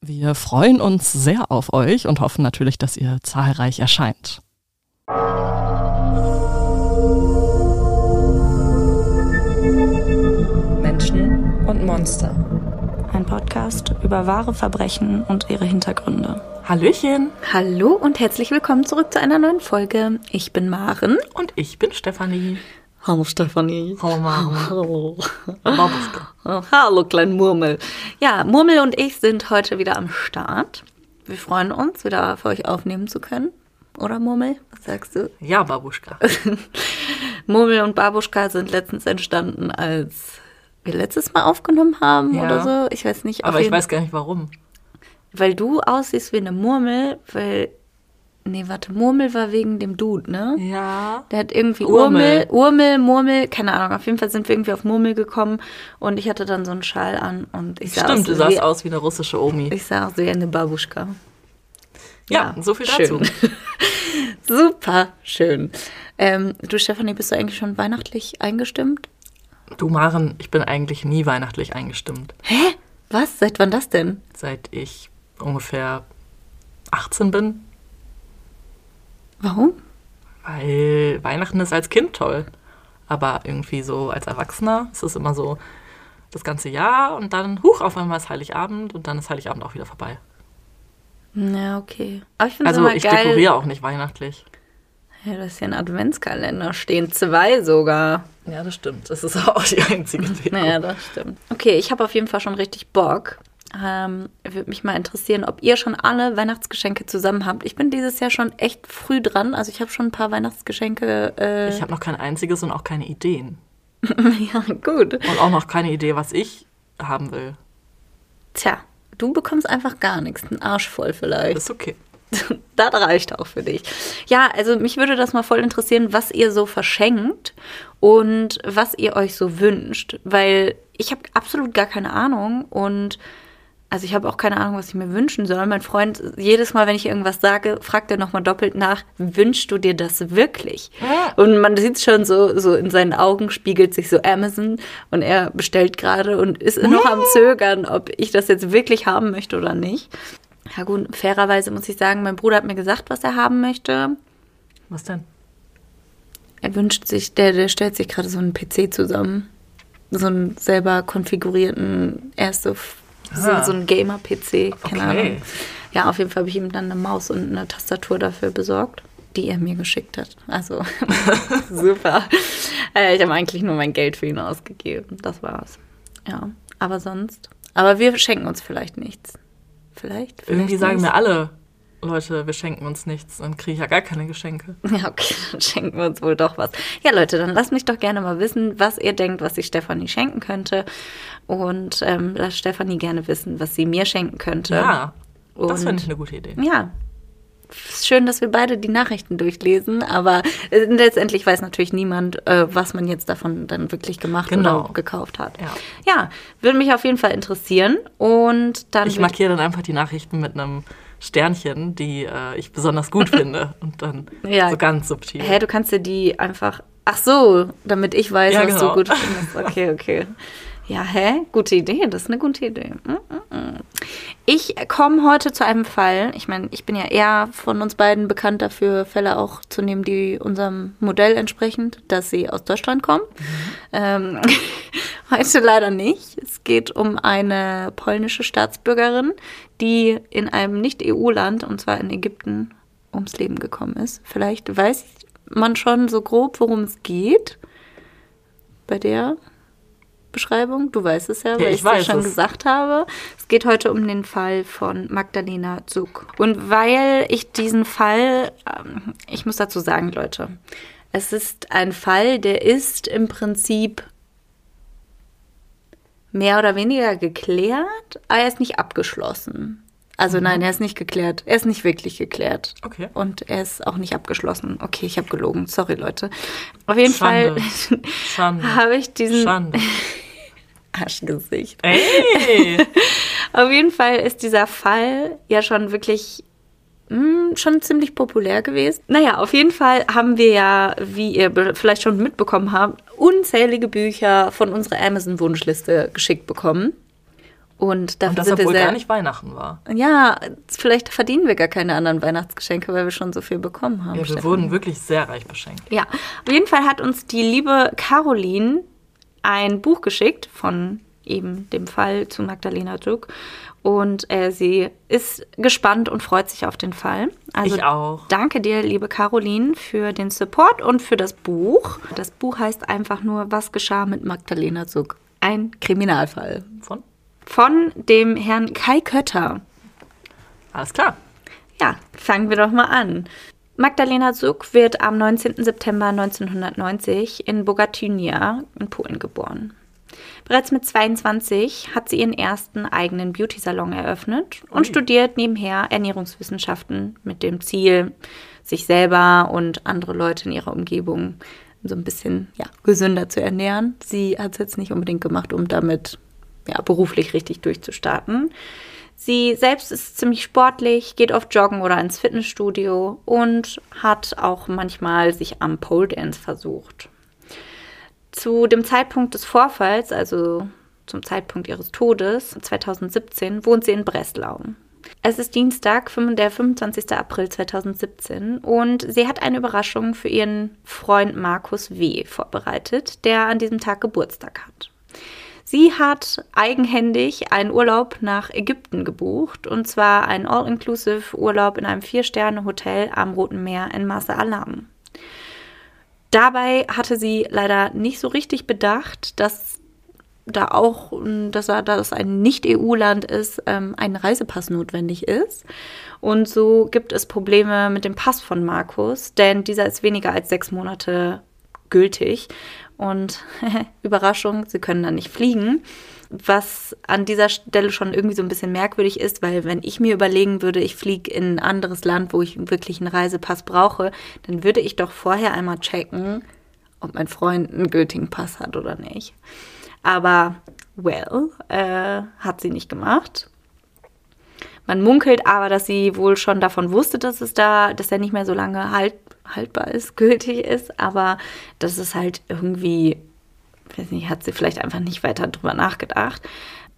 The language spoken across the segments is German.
Wir freuen uns sehr auf euch und hoffen natürlich, dass ihr zahlreich erscheint. Menschen und Monster. Ein Podcast über wahre Verbrechen und ihre Hintergründe. Hallöchen. Hallo und herzlich willkommen zurück zu einer neuen Folge. Ich bin Maren. Und ich bin Stefanie. Hallo Stefanie. Hallo Maren. Hallo. Hallo klein Murmel. Ja, Murmel und ich sind heute wieder am Start. Wir freuen uns, wieder für euch aufnehmen zu können. Oder Murmel? Was sagst du? Ja, Babuschka. Murmel und Babuschka sind letztens entstanden, als wir letztes Mal aufgenommen haben Ja. oder so. Ich weiß nicht. Aber ich weiß gar nicht warum. Weil du aussiehst wie eine Murmel, weil. Nee, warte, Murmel war wegen dem Dude, ne? Ja. Der hat irgendwie Urmel. Urmel, Urmel, Murmel, keine Ahnung. Auf jeden Fall sind wir irgendwie auf Murmel gekommen und ich hatte dann so einen Schal an und ich sah Stimmt, aus, du sahst wie, aus wie eine russische Omi. Ich sah aus wie eine Babuschka. ja, so viel dazu. schön. Super schön. Ähm, du, Stefanie, bist du eigentlich schon weihnachtlich eingestimmt? Du Maren, ich bin eigentlich nie weihnachtlich eingestimmt. Hä? Was? Seit wann das denn? Seit ich ungefähr 18 bin. Warum? Weil Weihnachten ist als Kind toll. Aber irgendwie so als Erwachsener ist es immer so das ganze Jahr und dann, huch, auf einmal ist Heiligabend und dann ist Heiligabend auch wieder vorbei. Na, okay. Aber ich finde Also ich geil. dekoriere auch nicht weihnachtlich. Ja, das ist ja ein Adventskalender stehen. Zwei sogar. Ja, das stimmt. Das ist auch die einzige Deko. Naja, das stimmt. Okay, ich habe auf jeden Fall schon richtig Bock. Ähm, Würde mich mal interessieren, ob ihr schon alle Weihnachtsgeschenke zusammen habt. Ich bin dieses Jahr schon echt früh dran. Also ich habe schon ein paar Weihnachtsgeschenke. Äh, Ich habe noch kein einziges und auch keine Ideen. ja, gut. Und auch noch keine Idee, was ich haben will. Tja, du bekommst einfach gar nichts. Ein Arsch voll vielleicht. Ist okay. das reicht auch für dich. Ja, also mich würde das mal voll interessieren, was ihr so verschenkt und was ihr euch so wünscht, weil ich habe absolut gar keine Ahnung und also ich habe auch keine Ahnung, was ich mir wünschen soll. Mein Freund, jedes Mal, wenn ich irgendwas sage, fragt er nochmal doppelt nach, wünschst du dir das wirklich? Und man sieht schon so, so in seinen Augen spiegelt sich so Amazon und er bestellt gerade und ist noch am Zögern, ob ich das jetzt wirklich haben möchte oder nicht. Ja gut, fairerweise muss ich sagen, mein Bruder hat mir gesagt, was er haben möchte. Was denn? Er wünscht sich, der, der stellt sich gerade so einen PC zusammen. So einen selber konfigurierten, erste, Ah. so einen Gamer-PC, keine Okay. Ahnung. Ja, auf jeden Fall habe ich ihm dann eine Maus und eine Tastatur dafür besorgt, die er mir geschickt hat. Also super. Äh, ich habe eigentlich nur mein Geld für ihn ausgegeben. Das war's. Ja, aber sonst. Aber wir schenken uns vielleicht nichts. Vielleicht? vielleicht Irgendwie sagen mir alle Leute, wir schenken uns nichts. Dann kriege ich ja gar keine Geschenke. Ja, okay, dann schenken wir uns wohl doch was. Ja, Leute, dann lasst mich doch gerne mal wissen, was ihr denkt, was ich Stefanie schenken könnte. Und ähm, lasst Stefanie gerne wissen, was sie mir schenken könnte. Ja, das Und- finde ich eine gute Idee. Ja. Schön, dass wir beide die Nachrichten durchlesen, aber äh, letztendlich weiß natürlich niemand, äh, was man jetzt davon dann wirklich gemacht Genau. oder gekauft hat. Ja. ja, würde mich auf jeden Fall interessieren. Und dann. Ich markiere dann einfach die Nachrichten mit einem Sternchen, die äh, ich besonders gut finde. Und dann Ja. so ganz subtil. Hä, du kannst dir die einfach. Ach so, damit ich weiß, Ja, was genau. du gut findest. Okay, okay. Ja, hä? Gute Idee, das ist eine gute Idee. Mm, mm, mm. Ich komme heute zu einem Fall. Ich meine, ich bin ja eher von uns beiden bekannt dafür, Fälle auch zu nehmen, die unserem Modell entsprechend, dass sie aus Deutschland kommen. Ähm, heute leider nicht. Es geht um eine polnische Staatsbürgerin, die in einem Nicht-EU-Land, und zwar in Ägypten, ums Leben gekommen ist. Vielleicht weiß man schon so grob, worum es geht bei der Beschreibung. Du weißt es ja, weil Ja, ich ich es dir schon es. gesagt habe. Es geht heute um den Fall von Magdalena Zug. Und weil ich diesen Fall, ähm, ich muss dazu sagen, Leute, es ist ein Fall, der ist im Prinzip mehr oder weniger geklärt, aber er ist nicht abgeschlossen. Also nein, er ist nicht geklärt. Er ist nicht wirklich geklärt. Okay. Und er ist auch nicht abgeschlossen. Okay, ich habe gelogen. Sorry, Leute. Auf jeden Schande. Fall Schande. habe ich diesen Schande. Arschgesicht. Ey! Auf jeden Fall ist dieser Fall ja schon wirklich mh, schon ziemlich populär gewesen. Naja, auf jeden Fall haben wir ja, wie ihr vielleicht schon mitbekommen habt, unzählige Bücher von unserer Amazon-Wunschliste geschickt bekommen. Und dafür Und das, obwohl sehr. gar nicht Weihnachten war. Ja, vielleicht verdienen wir gar keine anderen Weihnachtsgeschenke, weil wir schon so viel bekommen haben. Ja, wir Stefan. wurden wirklich sehr reich beschenkt. Ja, auf jeden Fall hat uns die liebe Caroline ein Buch geschickt von eben dem Fall zu Magdalena Duck. Und äh, sie ist gespannt und freut sich auf den Fall. Also Ich auch. danke dir, liebe Caroline, für den Support und für das Buch. Das Buch heißt einfach nur Was geschah mit Magdalena Zuck? Ein Kriminalfall. Von? Von dem Herrn Kai Kötter. Alles klar. Ja, fangen wir doch mal an. Magdalena Zuck wird am 19. September 1990 in Bogatynia in Polen geboren. Bereits mit 22 hat sie ihren ersten eigenen Beauty-Salon eröffnet und Ui. studiert nebenher Ernährungswissenschaften mit dem Ziel, sich selber und andere Leute in ihrer Umgebung so ein bisschen ja, gesünder zu ernähren. Sie hat es jetzt nicht unbedingt gemacht, um damit ja, beruflich richtig durchzustarten. Sie selbst ist ziemlich sportlich, geht oft joggen oder ins Fitnessstudio und hat auch manchmal sich am Pole Dance versucht. Zu dem Zeitpunkt des Vorfalls, also zum Zeitpunkt ihres Todes 2017, wohnt sie in Breslau. Es ist Dienstag, der 25. April 2017 und sie hat eine Überraschung für ihren Freund Markus W. vorbereitet, der an diesem Tag Geburtstag hat. Sie hat eigenhändig einen Urlaub nach Ägypten gebucht und zwar einen All-Inclusive Urlaub in einem Vier-Sterne-Hotel am Roten Meer in Marsa Alam. Dabei hatte sie leider nicht so richtig bedacht, dass da auch, dass da es ein Nicht-EU-Land ist, ähm, ein Reisepass notwendig ist. Und so gibt es Probleme mit dem Pass von Markus, denn dieser ist weniger als sechs Monate gültig. Und Überraschung, sie können dann nicht fliegen. Was an dieser Stelle schon irgendwie so ein bisschen merkwürdig ist, weil wenn ich mir überlegen würde, ich fliege in ein anderes Land, wo ich wirklich einen Reisepass brauche, dann würde ich doch vorher einmal checken, ob mein Freund einen gültigen Pass hat oder nicht. Aber, well, äh, hat sie nicht gemacht. Man munkelt aber, dass sie wohl schon davon wusste, dass es da, dass er nicht mehr so lange halt, haltbar ist, gültig ist, aber das ist halt irgendwie, weiß nicht, hat sie vielleicht einfach nicht weiter drüber nachgedacht.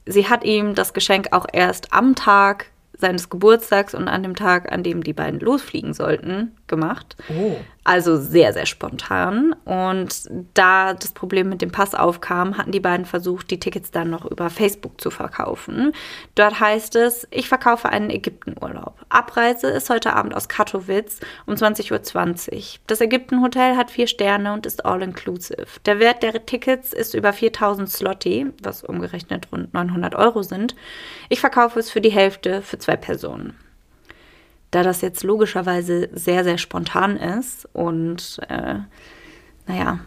Sie hat ihm das Geschenk auch erst am Tag seines Geburtstags und an dem Tag, an dem die beiden losfliegen sollten, gemacht. Oh. Also sehr, sehr spontan. Und da das Problem mit dem Pass aufkam, hatten die beiden versucht, die Tickets dann noch über Facebook zu verkaufen. Dort heißt es, ich verkaufe einen Ägyptenurlaub. Abreise ist heute Abend aus Katowice um 20.20 Uhr. Das Ägyptenhotel hat vier Sterne und ist all-inclusive. Der Wert der Tickets ist über 4000 Slotti, was umgerechnet rund 900 Euro sind. Ich verkaufe es für die Hälfte für zwei Personen da das jetzt logischerweise sehr, sehr spontan ist und äh, naja,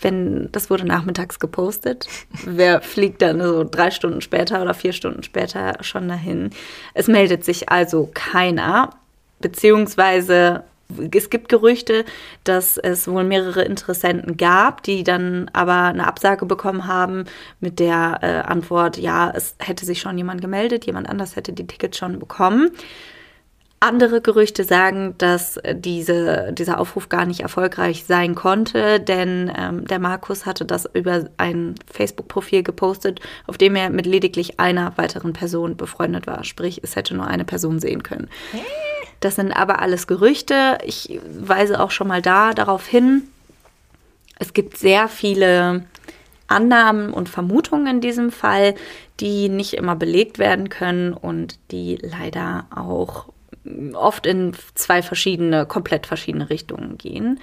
wenn das wurde nachmittags gepostet, wer fliegt dann so drei Stunden später oder vier Stunden später schon dahin? Es meldet sich also keiner, beziehungsweise es gibt Gerüchte, dass es wohl mehrere Interessenten gab, die dann aber eine Absage bekommen haben mit der äh, Antwort, ja, es hätte sich schon jemand gemeldet, jemand anders hätte die Tickets schon bekommen. Andere Gerüchte sagen, dass diese, dieser Aufruf gar nicht erfolgreich sein konnte, denn ähm, der Markus hatte das über ein Facebook-Profil gepostet, auf dem er mit lediglich einer weiteren Person befreundet war. Sprich, es hätte nur eine Person sehen können. Das sind aber alles Gerüchte. Ich weise auch schon mal da darauf hin. Es gibt sehr viele Annahmen und Vermutungen in diesem Fall, die nicht immer belegt werden können und die leider auch oft in zwei verschiedene, komplett verschiedene Richtungen gehen.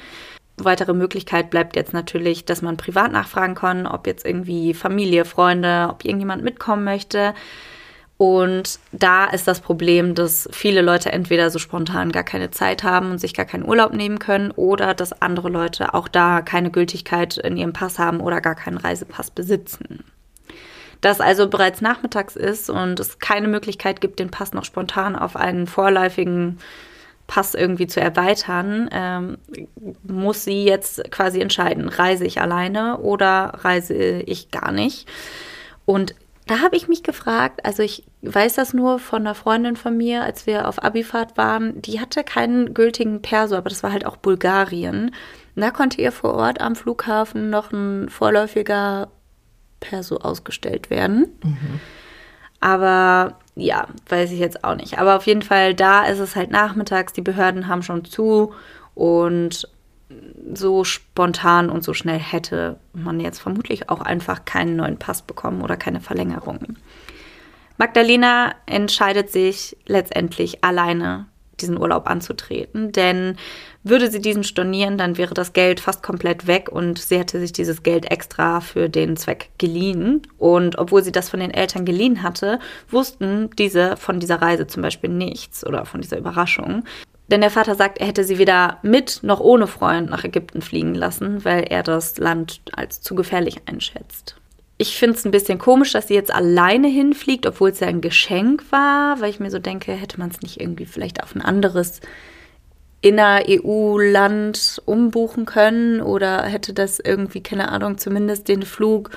Weitere Möglichkeit bleibt jetzt natürlich, dass man privat nachfragen kann, ob jetzt irgendwie Familie, Freunde, ob irgendjemand mitkommen möchte. Und da ist das Problem, dass viele Leute entweder so spontan gar keine Zeit haben und sich gar keinen Urlaub nehmen können oder dass andere Leute auch da keine Gültigkeit in ihrem Pass haben oder gar keinen Reisepass besitzen. Dass also bereits nachmittags ist und es keine Möglichkeit gibt, den Pass noch spontan auf einen vorläufigen Pass irgendwie zu erweitern, ähm, muss sie jetzt quasi entscheiden, reise ich alleine oder reise ich gar nicht. Und da habe ich mich gefragt, also ich weiß das nur von einer Freundin von mir, als wir auf Abifahrt waren, die hatte keinen gültigen Perso, aber das war halt auch Bulgarien. Und da konnte ihr vor Ort am Flughafen noch ein vorläufiger Perso ausgestellt werden. Mhm. Aber ja, weiß ich jetzt auch nicht. Aber auf jeden Fall, da ist es halt nachmittags, die Behörden haben schon zu und so spontan und so schnell hätte man jetzt vermutlich auch einfach keinen neuen Pass bekommen oder keine Verlängerung. Magdalena entscheidet sich letztendlich alleine diesen Urlaub anzutreten, denn würde sie diesen stornieren, dann wäre das Geld fast komplett weg und sie hätte sich dieses Geld extra für den Zweck geliehen. Und obwohl sie das von den Eltern geliehen hatte, wussten diese von dieser Reise zum Beispiel nichts oder von dieser Überraschung. Denn der Vater sagt, er hätte sie weder mit noch ohne Freund nach Ägypten fliegen lassen, weil er das Land als zu gefährlich einschätzt. Ich finde es ein bisschen komisch, dass sie jetzt alleine hinfliegt, obwohl es ja ein Geschenk war, weil ich mir so denke, hätte man es nicht irgendwie vielleicht auf ein anderes inner-EU-Land umbuchen können oder hätte das irgendwie, keine Ahnung, zumindest den Flug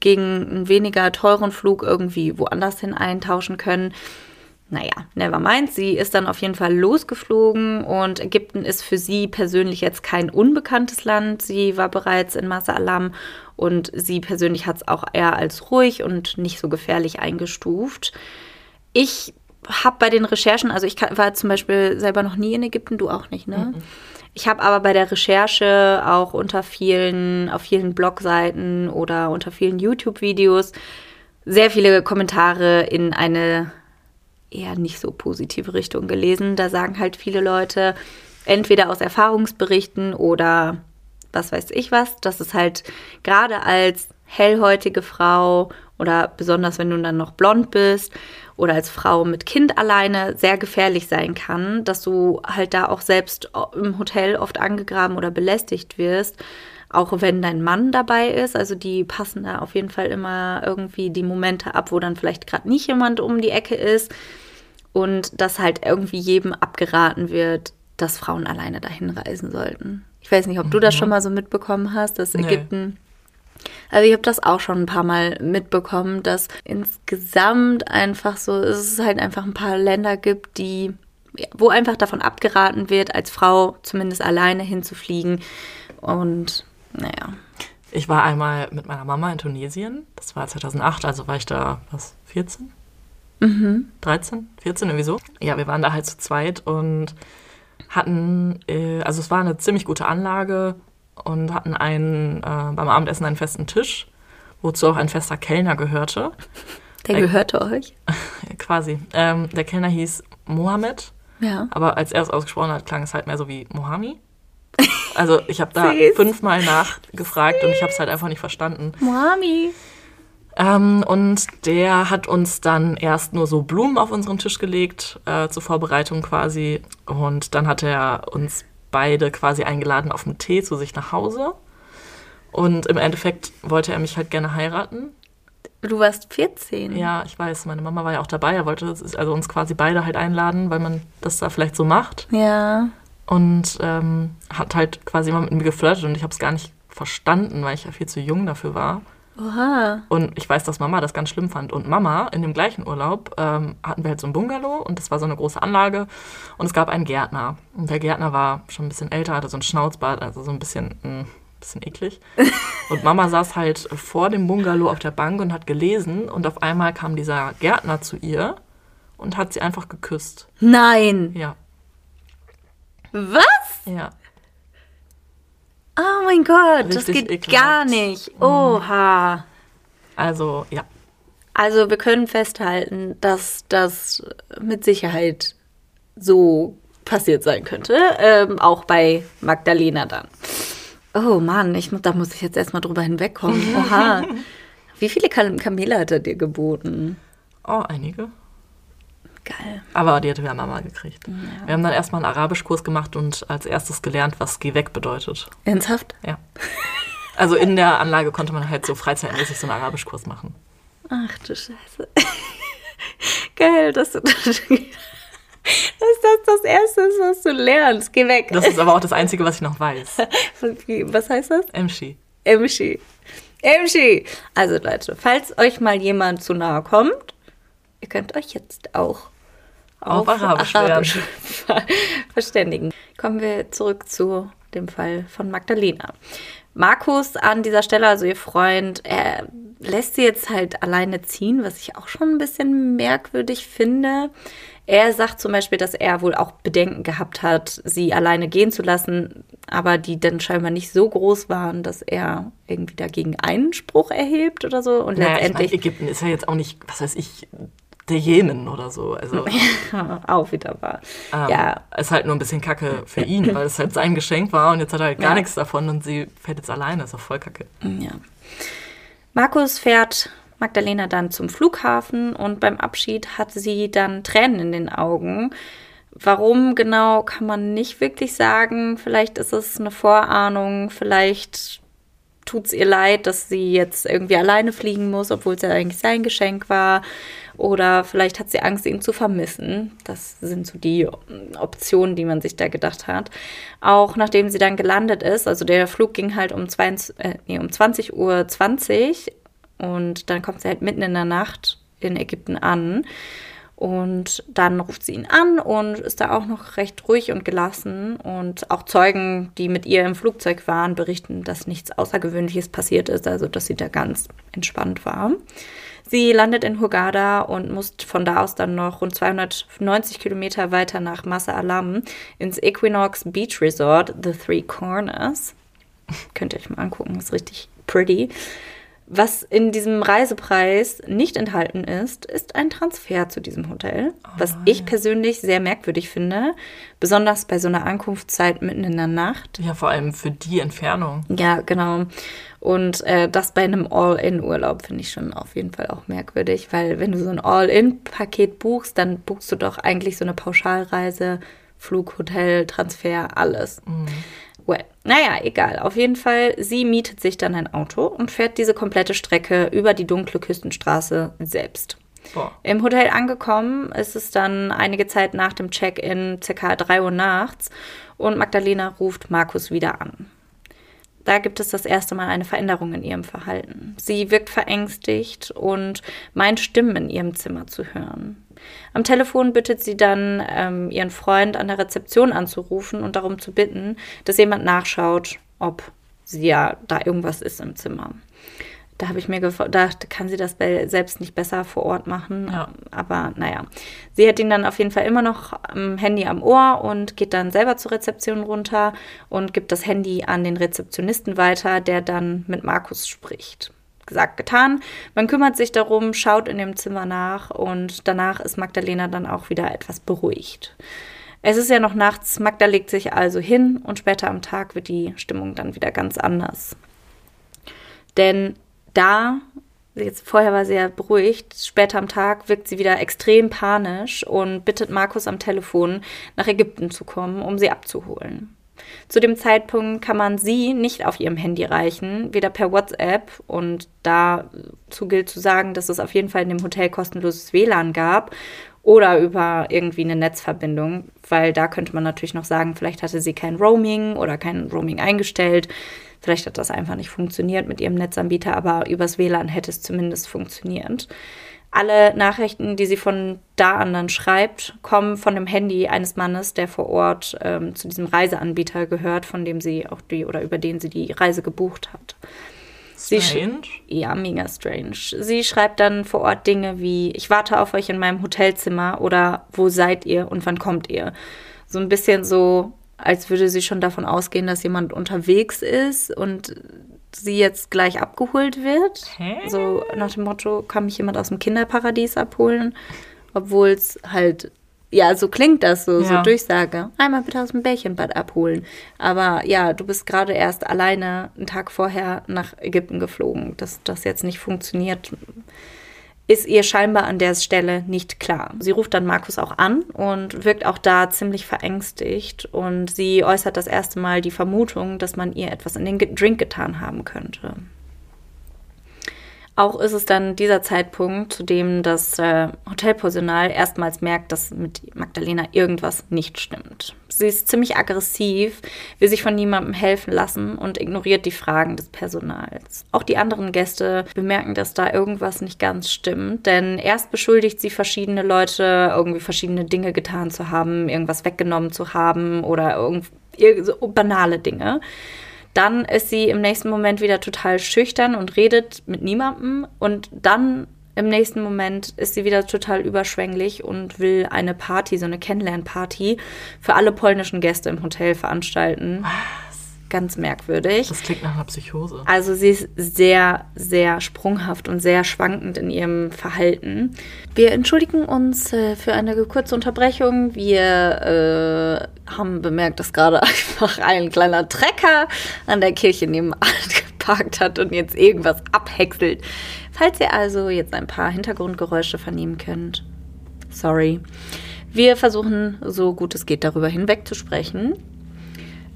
gegen einen weniger teuren Flug irgendwie woanders hin eintauschen können. Naja, never mind. Sie ist dann auf jeden Fall losgeflogen und Ägypten ist für sie persönlich jetzt kein unbekanntes Land. Sie war bereits in Masa Alam und sie persönlich hat es auch eher als ruhig und nicht so gefährlich eingestuft. Ich habe bei den Recherchen, also ich war zum Beispiel selber noch nie in Ägypten, du auch nicht, ne? Mhm. Ich habe aber bei der Recherche auch unter vielen, auf vielen Blogseiten oder unter vielen YouTube-Videos sehr viele Kommentare in eine eher nicht so positive Richtung gelesen. Da sagen halt viele Leute, entweder aus Erfahrungsberichten oder was weiß ich was, dass es halt gerade als hellhäutige Frau oder besonders wenn du dann noch blond bist oder als Frau mit Kind alleine sehr gefährlich sein kann, dass du halt da auch selbst im Hotel oft angegraben oder belästigt wirst, auch wenn dein Mann dabei ist. Also die passen da auf jeden Fall immer irgendwie die Momente ab, wo dann vielleicht gerade nicht jemand um die Ecke ist und dass halt irgendwie jedem abgeraten wird, dass Frauen alleine dahin reisen sollten. Ich weiß nicht, ob du das mhm. schon mal so mitbekommen hast, dass. Ägypten. Also ich habe das auch schon ein paar Mal mitbekommen, dass insgesamt einfach so, es halt einfach ein paar Länder gibt, die, wo einfach davon abgeraten wird, als Frau zumindest alleine hinzufliegen. Und naja. Ich war einmal mit meiner Mama in Tunesien. Das war 2008, also war ich da, was, 14? Mhm. 13, 14, irgendwie so. Ja, wir waren da halt zu zweit und hatten, äh, also es war eine ziemlich gute Anlage und hatten einen, äh, beim Abendessen einen festen Tisch, wozu auch ein fester Kellner gehörte. Der gehörte äh, euch? Quasi. Ähm, der Kellner hieß Mohammed. Ja. Aber als er es ausgesprochen hat, klang es halt mehr so wie Mohami. Also ich habe da fünfmal nachgefragt und ich habe es halt einfach nicht verstanden. Mohami. Ähm, und der hat uns dann erst nur so Blumen auf unseren Tisch gelegt, äh, zur Vorbereitung quasi. Und dann hat er uns beide quasi eingeladen auf einen Tee zu sich nach Hause. Und im Endeffekt wollte er mich halt gerne heiraten. Du warst 14. Ja, ich weiß. Meine Mama war ja auch dabei. Er wollte also uns quasi beide halt einladen, weil man das da vielleicht so macht. Ja. Und ähm, hat halt quasi immer mit mir geflirtet und ich habe es gar nicht verstanden, weil ich ja viel zu jung dafür war. Oha. Und ich weiß, dass Mama das ganz schlimm fand. Und Mama, in dem gleichen Urlaub, ähm, hatten wir halt so ein Bungalow und das war so eine große Anlage. Und es gab einen Gärtner. Und der Gärtner war schon ein bisschen älter, hatte so ein Schnauzbart, also so ein bisschen, ein hm, bisschen eklig. Und Mama saß halt vor dem Bungalow auf der Bank und hat gelesen. Und auf einmal kam dieser Gärtner zu ihr und hat sie einfach geküsst. Nein. Ja. Was? Ja. Oh mein Gott, Richtig das geht ekelhaft. gar nicht. Mhm. Oha. Also, ja. Also, wir können festhalten, dass das mit Sicherheit so passiert sein könnte. Ähm, auch bei Magdalena dann. Oh Mann, ich, da muss ich jetzt erstmal drüber hinwegkommen. Oha. Wie viele Kamele hat er dir geboten? Oh, einige. Geil. Aber die hatte ja Mama gekriegt. Ja. Wir haben dann erstmal einen Arabischkurs gemacht und als erstes gelernt, was Geh weg bedeutet. Ernsthaft? Ja. Also in der Anlage konnte man halt so freizeitmäßig so einen Arabischkurs machen. Ach du Scheiße. Geil, dass du das, dass das das Erste ist, was du lernst. Geh weg. Das ist aber auch das Einzige, was ich noch weiß. Was heißt das? Emshi. Emshi. Emshi. Also Leute, falls euch mal jemand zu nahe kommt, ihr könnt euch jetzt auch Auf Arabisch ver- verständigen. Kommen wir zurück zu dem Fall von Magdalena. Markus an dieser Stelle, also ihr Freund, er lässt sie jetzt halt alleine ziehen, was ich auch schon ein bisschen merkwürdig finde. Er sagt zum Beispiel, dass er wohl auch Bedenken gehabt hat, sie alleine gehen zu lassen, aber die dann scheinbar nicht so groß waren, dass er irgendwie dagegen Einspruch erhebt oder so. Und Naja, ich letztendlich mein, Ägypten ist ja jetzt auch nicht, was weiß ich, der Jemen oder so. Also auch wieder war. ähm, ja, ist halt nur ein bisschen kacke für ihn, weil es halt sein Geschenk war und jetzt hat er halt gar Ja. nichts davon und sie fährt jetzt alleine. Ist doch voll kacke. Ja. Markus fährt Magdalena dann zum Flughafen und beim Abschied hat sie dann Tränen in den Augen. Warum genau kann man nicht wirklich sagen. Vielleicht ist es eine Vorahnung, vielleicht tut es ihr leid, dass sie jetzt irgendwie alleine fliegen muss, obwohl es ja eigentlich sein Geschenk war. Oder vielleicht hat sie Angst, ihn zu vermissen. Das sind so die Optionen, die man sich da gedacht hat. Auch nachdem sie dann gelandet ist, also der Flug ging halt um, 22, äh, nee, um 20 Uhr 20 und dann kommt sie halt mitten in der Nacht in Ägypten an. Und dann ruft sie ihn an und ist da auch noch recht ruhig und gelassen. Und auch Zeugen, die mit ihr im Flugzeug waren, berichten, dass nichts Außergewöhnliches passiert ist, also dass sie da ganz entspannt war. Sie landet in Hurghada und muss von da aus dann noch rund 290 Kilometer weiter nach Masa Alam ins Equinox Beach Resort, The Three Corners. Könnt ihr euch mal angucken, ist richtig pretty. Was in diesem Reisepreis nicht enthalten ist, ist ein Transfer zu diesem Hotel, was ich persönlich sehr merkwürdig finde, besonders bei so einer Ankunftszeit mitten in der Nacht. Ja, vor allem für die Entfernung. Ja, genau. Und äh, das bei einem All-In-Urlaub finde ich schon auf jeden Fall auch merkwürdig, weil wenn du so ein All-In-Paket buchst, dann buchst du doch eigentlich so eine Pauschalreise, Flug, Hotel, Transfer, alles. Well, naja, egal. Auf jeden Fall, sie mietet sich dann ein Auto und fährt diese komplette Strecke über die dunkle Küstenstraße selbst. Boah. Im Hotel angekommen ist es dann einige Zeit nach dem Check-in, circa 3 Uhr nachts, und Magdalena ruft Markus wieder an. Da gibt es das erste Mal eine Veränderung in ihrem Verhalten. Sie wirkt verängstigt und meint Stimmen in ihrem Zimmer zu hören. Am Telefon bittet sie dann, ähm, ihren Freund an der Rezeption anzurufen und darum zu bitten, dass jemand nachschaut, ob sie ja da irgendwas ist im Zimmer. Da habe ich mir gedacht, kann sie das selbst nicht besser vor Ort machen. Ja. Aber naja, sie hat ihn dann auf jeden Fall immer noch am Handy am Ohr und geht dann selber zur Rezeption runter und gibt das Handy an den Rezeptionisten weiter, der dann mit Markus spricht. Gesagt, getan. Man kümmert sich darum, schaut in dem Zimmer nach und danach ist Magdalena dann auch wieder etwas beruhigt. Es ist ja noch nachts, Magda legt sich also hin und später am Tag wird die Stimmung dann wieder ganz anders. Denn da, jetzt vorher war sie ja beruhigt, später am Tag wirkt sie wieder extrem panisch und bittet Markus am Telefon, nach Ägypten zu kommen, um sie abzuholen. Zu dem Zeitpunkt kann man sie nicht auf ihrem Handy reichen, weder per WhatsApp und dazu gilt zu sagen, dass es auf jeden Fall in dem Hotel kostenloses WLAN gab oder über irgendwie eine Netzverbindung, weil da könnte man natürlich noch sagen, vielleicht hatte sie kein Roaming oder kein Roaming eingestellt. Vielleicht hat das einfach nicht funktioniert mit ihrem Netzanbieter, aber übers WLAN hätte es zumindest funktioniert. Alle Nachrichten, die sie von da an dann schreibt, kommen von dem Handy eines Mannes, der vor Ort ähm, zu diesem Reiseanbieter gehört, von dem sie auch die oder über den sie die Reise gebucht hat. Sie Strange. Ja, mega strange. Sie schreibt dann vor Ort Dinge wie, ich warte auf euch in meinem Hotelzimmer oder wo seid ihr und wann kommt ihr? So ein bisschen so, als würde sie schon davon ausgehen, dass jemand unterwegs ist und sie jetzt gleich abgeholt wird. Hä? So nach dem Motto, kann mich jemand aus dem Kinderparadies abholen? Obwohl es halt, ja, so klingt das so, so Ja. Durchsage. Einmal bitte aus dem Bärchenbad abholen. Aber ja, du bist gerade erst alleine einen Tag vorher nach Ägypten geflogen. Dass das jetzt nicht funktioniert, ist ihr scheinbar an der Stelle nicht klar. Sie ruft dann Markus auch an und wirkt auch da ziemlich verängstigt und sie äußert das erste Mal die Vermutung, dass man ihr etwas in den Drink getan haben könnte. Auch ist es dann dieser Zeitpunkt, zu dem das äh, Hotelpersonal erstmals merkt, dass mit Magdalena irgendwas nicht stimmt. Sie ist ziemlich aggressiv, will sich von niemandem helfen lassen und ignoriert die Fragen des Personals. Auch die anderen Gäste bemerken, dass da irgendwas nicht ganz stimmt, denn erst beschuldigt sie verschiedene Leute, irgendwie verschiedene Dinge getan zu haben, irgendwas weggenommen zu haben oder so banale Dinge. Dann ist sie im nächsten Moment wieder total schüchtern und redet mit niemandem. Und dann im nächsten Moment ist sie wieder total überschwänglich und will eine Party, so eine Kennenlernparty für alle polnischen Gäste im Hotel veranstalten. Was? Ganz merkwürdig. Das klingt nach einer Psychose. Also sie ist sehr, sehr sprunghaft und sehr schwankend in ihrem Verhalten. Wir entschuldigen uns äh, für eine kurze Unterbrechung. Wir äh, haben bemerkt, dass gerade einfach ein kleiner Trecker an der Kirche nebenan geparkt hat und jetzt irgendwas abhäckselt. Falls ihr also jetzt ein paar Hintergrundgeräusche vernehmen könnt, sorry. Wir versuchen so gut es geht darüber hinweg zu sprechen.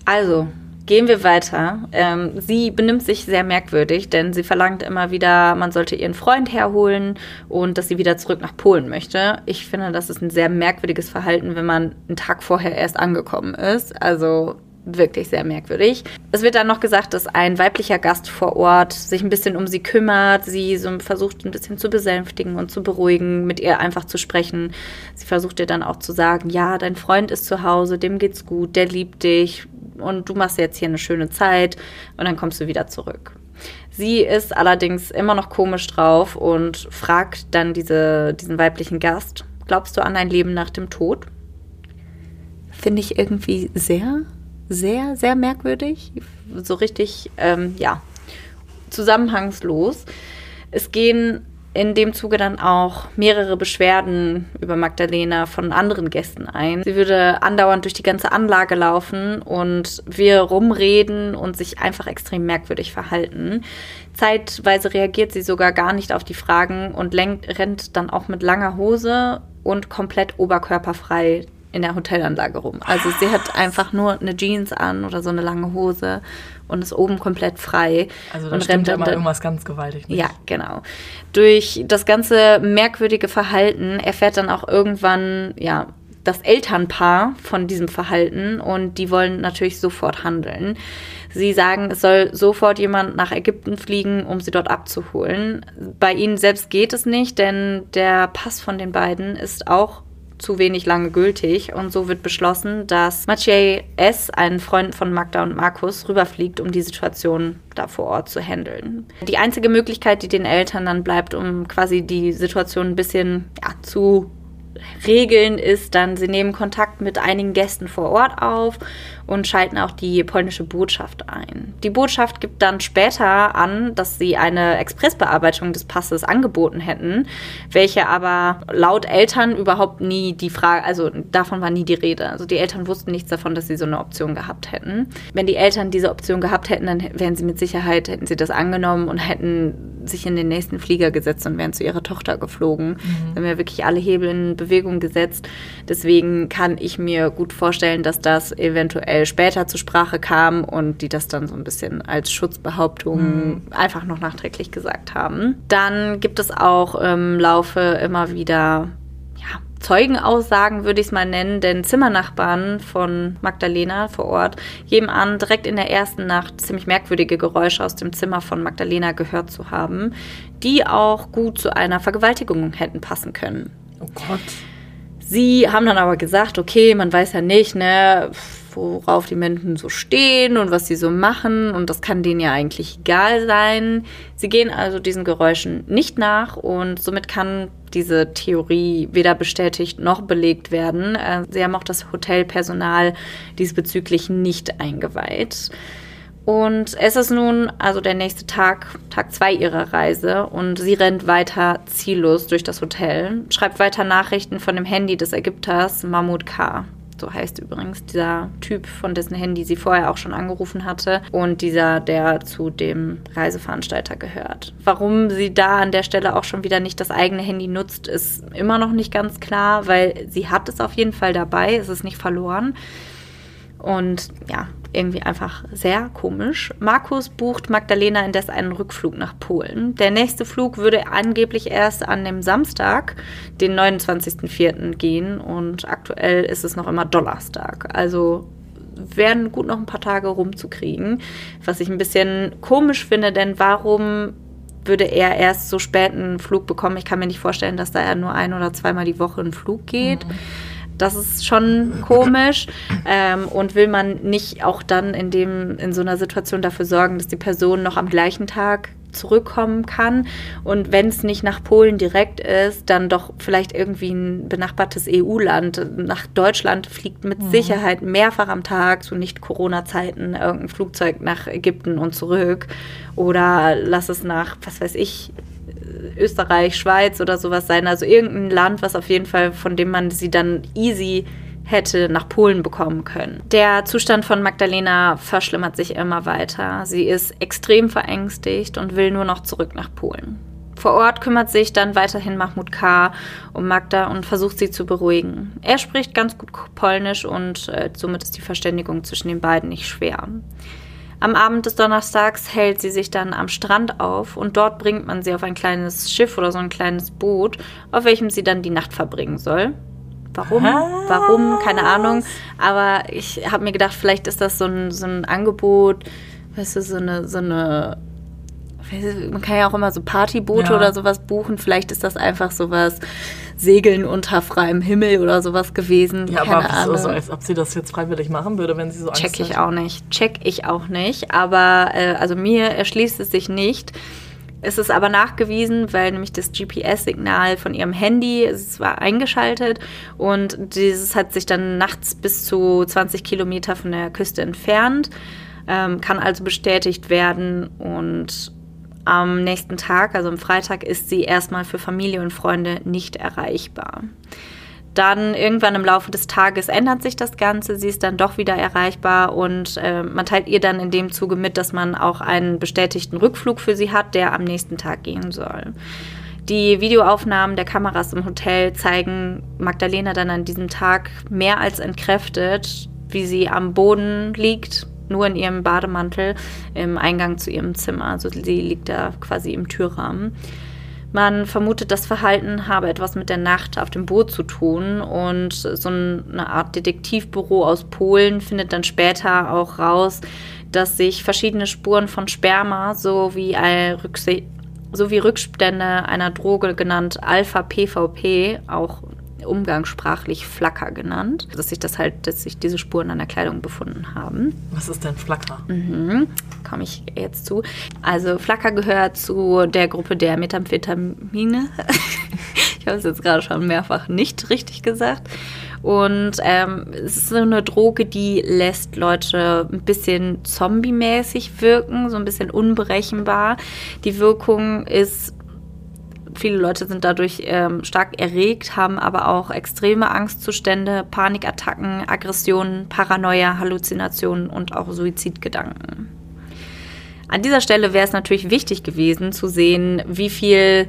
Also, Gehen wir weiter. Ähm, sie benimmt sich sehr merkwürdig, denn sie verlangt immer wieder, man sollte ihren Freund herholen und dass sie wieder zurück nach Polen möchte. Ich finde, das ist ein sehr merkwürdiges Verhalten, wenn man einen Tag vorher erst angekommen ist. Also wirklich sehr merkwürdig. Es wird dann noch gesagt, dass ein weiblicher Gast vor Ort sich ein bisschen um sie kümmert, sie so versucht ein bisschen zu besänftigen und zu beruhigen, mit ihr einfach zu sprechen. Sie versucht ihr dann auch zu sagen, ja, dein Freund ist zu Hause, dem geht's gut, der liebt dich, und du machst jetzt hier eine schöne Zeit und dann kommst du wieder zurück. Sie ist allerdings immer noch komisch drauf und fragt dann diese, diesen weiblichen Gast, glaubst du an ein Leben nach dem Tod? Finde ich irgendwie sehr, sehr, sehr merkwürdig. So richtig, ähm, ja, zusammenhangslos. Es gehen in dem Zuge dann auch mehrere Beschwerden über Magdalena von anderen Gästen ein. Sie würde andauernd durch die ganze Anlage laufen und wir rumreden und sich einfach extrem merkwürdig verhalten. Zeitweise reagiert sie sogar gar nicht auf die Fragen und lenkt, rennt dann auch mit langer Hose und komplett oberkörperfrei in der Hotelanlage rum. Also sie hat einfach nur eine Jeans an oder so eine lange Hose und ist oben komplett frei. Also da und stimmt rennt ja immer irgendwas ganz gewaltig nicht. ja, genau. Durch das ganze merkwürdige Verhalten erfährt dann auch irgendwann, ja, das Elternpaar von diesem Verhalten und die wollen natürlich sofort handeln. Sie sagen, es soll sofort jemand nach Ägypten fliegen, um sie dort abzuholen. Bei ihnen selbst geht es nicht, denn der Pass von den beiden ist auch zu wenig lange gültig und so wird beschlossen, dass Maciej S., ein Freund von Magda und Markus, rüberfliegt, um die Situation da vor Ort zu handeln. Die einzige Möglichkeit, die den Eltern dann bleibt, um quasi die Situation ein bisschen ja, zu regeln, ist dann, sie nehmen Kontakt mit einigen Gästen vor Ort auf und schalten auch die polnische Botschaft ein. Die Botschaft gibt dann später an, dass sie eine Expressbearbeitung des Passes angeboten hätten, welche aber laut Eltern überhaupt nie die Frage, also davon war nie die Rede. Also die Eltern wussten nichts davon, dass sie so eine Option gehabt hätten. Wenn die Eltern diese Option gehabt hätten, dann wären sie mit Sicherheit, hätten sie das angenommen und hätten sich in den nächsten Flieger gesetzt und wären zu ihrer Tochter geflogen. Da haben ja wirklich alle Hebel in Bewegung gesetzt. Deswegen kann ich mir gut vorstellen, dass das eventuell später zur Sprache kam und die das dann so ein bisschen als Schutzbehauptung einfach noch nachträglich gesagt haben. Dann gibt es auch im Laufe immer wieder ja, Zeugenaussagen würde ich es mal nennen, denn Zimmernachbarn von Magdalena vor Ort geben an, direkt in der ersten Nacht ziemlich merkwürdige Geräusche aus dem Zimmer von Magdalena gehört zu haben, die auch gut zu einer Vergewaltigung hätten passen können. Oh Gott. Sie haben dann aber gesagt, okay, man weiß ja nicht, ne, worauf die Menschen so stehen und was sie so machen und das kann denen ja eigentlich egal sein. Sie gehen also diesen Geräuschen nicht nach und somit kann diese Theorie weder bestätigt noch belegt werden. Äh, Sie haben auch das Hotelpersonal diesbezüglich nicht eingeweiht. Und es ist nun also der nächste Tag, Tag zwei ihrer Reise und sie rennt weiter ziellos durch das Hotel, schreibt weiter Nachrichten von dem Handy des Ägypters Mahmoud K. So heißt übrigens dieser Typ, von dessen Handy sie vorher auch schon angerufen hatte und dieser, der zu dem Reiseveranstalter gehört. Warum sie da an der Stelle auch schon wieder nicht das eigene Handy nutzt, ist immer noch nicht ganz klar, weil sie hat es auf jeden Fall dabei, es ist nicht verloren. Und ja, irgendwie einfach sehr komisch. Markus bucht Magdalena indes einen Rückflug nach Polen. Der nächste Flug würde angeblich erst an dem Samstag, den 29.04. gehen und aktuell ist es noch immer Donnerstag. Also werden gut noch ein paar Tage rumzukriegen, was ich ein bisschen komisch finde, denn warum würde er erst so spät einen Flug bekommen? Ich kann mir nicht vorstellen, dass da er nur ein oder zweimal die Woche einen Flug geht. Mhm. Das ist schon komisch. Ähm, und will man nicht auch dann in, dem, in so einer Situation dafür sorgen, dass die Person noch am gleichen Tag zurückkommen kann. Und wenn es nicht nach Polen direkt ist, dann doch vielleicht irgendwie ein benachbartes EU-Land. Nach Deutschland fliegt mit mhm. Sicherheit mehrfach am Tag zu Nicht-Corona-Zeiten irgendein Flugzeug nach Ägypten und zurück. Oder lass es nach, was weiß ich, Österreich, Schweiz oder sowas sein. Also irgendein Land, was auf jeden Fall, von dem man sie dann easy hätte nach Polen bekommen können. Der Zustand von Magdalena verschlimmert sich immer weiter. Sie ist extrem verängstigt und will nur noch zurück nach Polen. Vor Ort kümmert sich dann weiterhin Mahmoud K. um Magda und versucht sie zu beruhigen. Er spricht ganz gut Polnisch und äh, somit ist die Verständigung zwischen den beiden nicht schwer. Am Abend des Donnerstags hält sie sich dann am Strand auf und dort bringt man sie auf ein kleines Schiff oder so ein kleines Boot, auf welchem sie dann die Nacht verbringen soll. Warum? Was? Warum? Keine Ahnung. Aber ich habe mir gedacht, vielleicht ist das so ein, so ein Angebot, weißt du, so eine, so eine man kann ja auch immer so Partyboote ja. oder sowas buchen. Vielleicht ist das einfach sowas Segeln unter freiem Himmel oder sowas gewesen. Ja, Keine aber Ahnung. so, als ob sie das jetzt freiwillig machen würde, wenn sie so Angst Check ich hat. auch nicht. Check ich auch nicht. Aber äh, also mir erschließt es sich nicht. Es ist aber nachgewiesen, weil nämlich das GPS-Signal von ihrem Handy, es war eingeschaltet und dieses hat sich dann nachts bis zu 20 Kilometer von der Küste entfernt, ähm, kann also bestätigt werden und am nächsten Tag, also am Freitag, ist sie erstmal für Familie und Freunde nicht erreichbar. Dann irgendwann im Laufe des Tages ändert sich das Ganze. Sie ist dann doch wieder erreichbar und äh, man teilt ihr dann in dem Zuge mit, dass man auch einen bestätigten Rückflug für sie hat, der am nächsten Tag gehen soll. Die Videoaufnahmen der Kameras im Hotel zeigen Magdalena dann an diesem Tag mehr als entkräftet, wie sie am Boden liegt, nur in ihrem Bademantel im Eingang zu ihrem Zimmer. Also sie liegt da quasi im Türrahmen. Man vermutet, das Verhalten habe etwas mit der Nacht auf dem Boot zu tun und so eine Art Detektivbüro aus Polen findet dann später auch raus, dass sich verschiedene Spuren von Sperma sowie, sowie Rückstände einer Droge genannt Alpha-PVP, auch umgangssprachlich Flacker genannt, dass sich das halt, dass sich diese Spuren an der Kleidung befunden haben. Was ist denn Flacker? Mhm, komme ich jetzt zu. Also Flacker gehört zu der Gruppe der Methamphetamine. ich habe es jetzt gerade schon mehrfach nicht richtig gesagt. Und ähm, es ist so eine Droge, die lässt Leute ein bisschen zombie-mäßig wirken, so ein bisschen unberechenbar. Die Wirkung ist Viele Leute sind dadurch ähm, stark erregt, haben aber auch extreme Angstzustände, Panikattacken, Aggressionen, Paranoia, Halluzinationen und auch Suizidgedanken. An dieser Stelle wäre es natürlich wichtig gewesen zu sehen, wie viel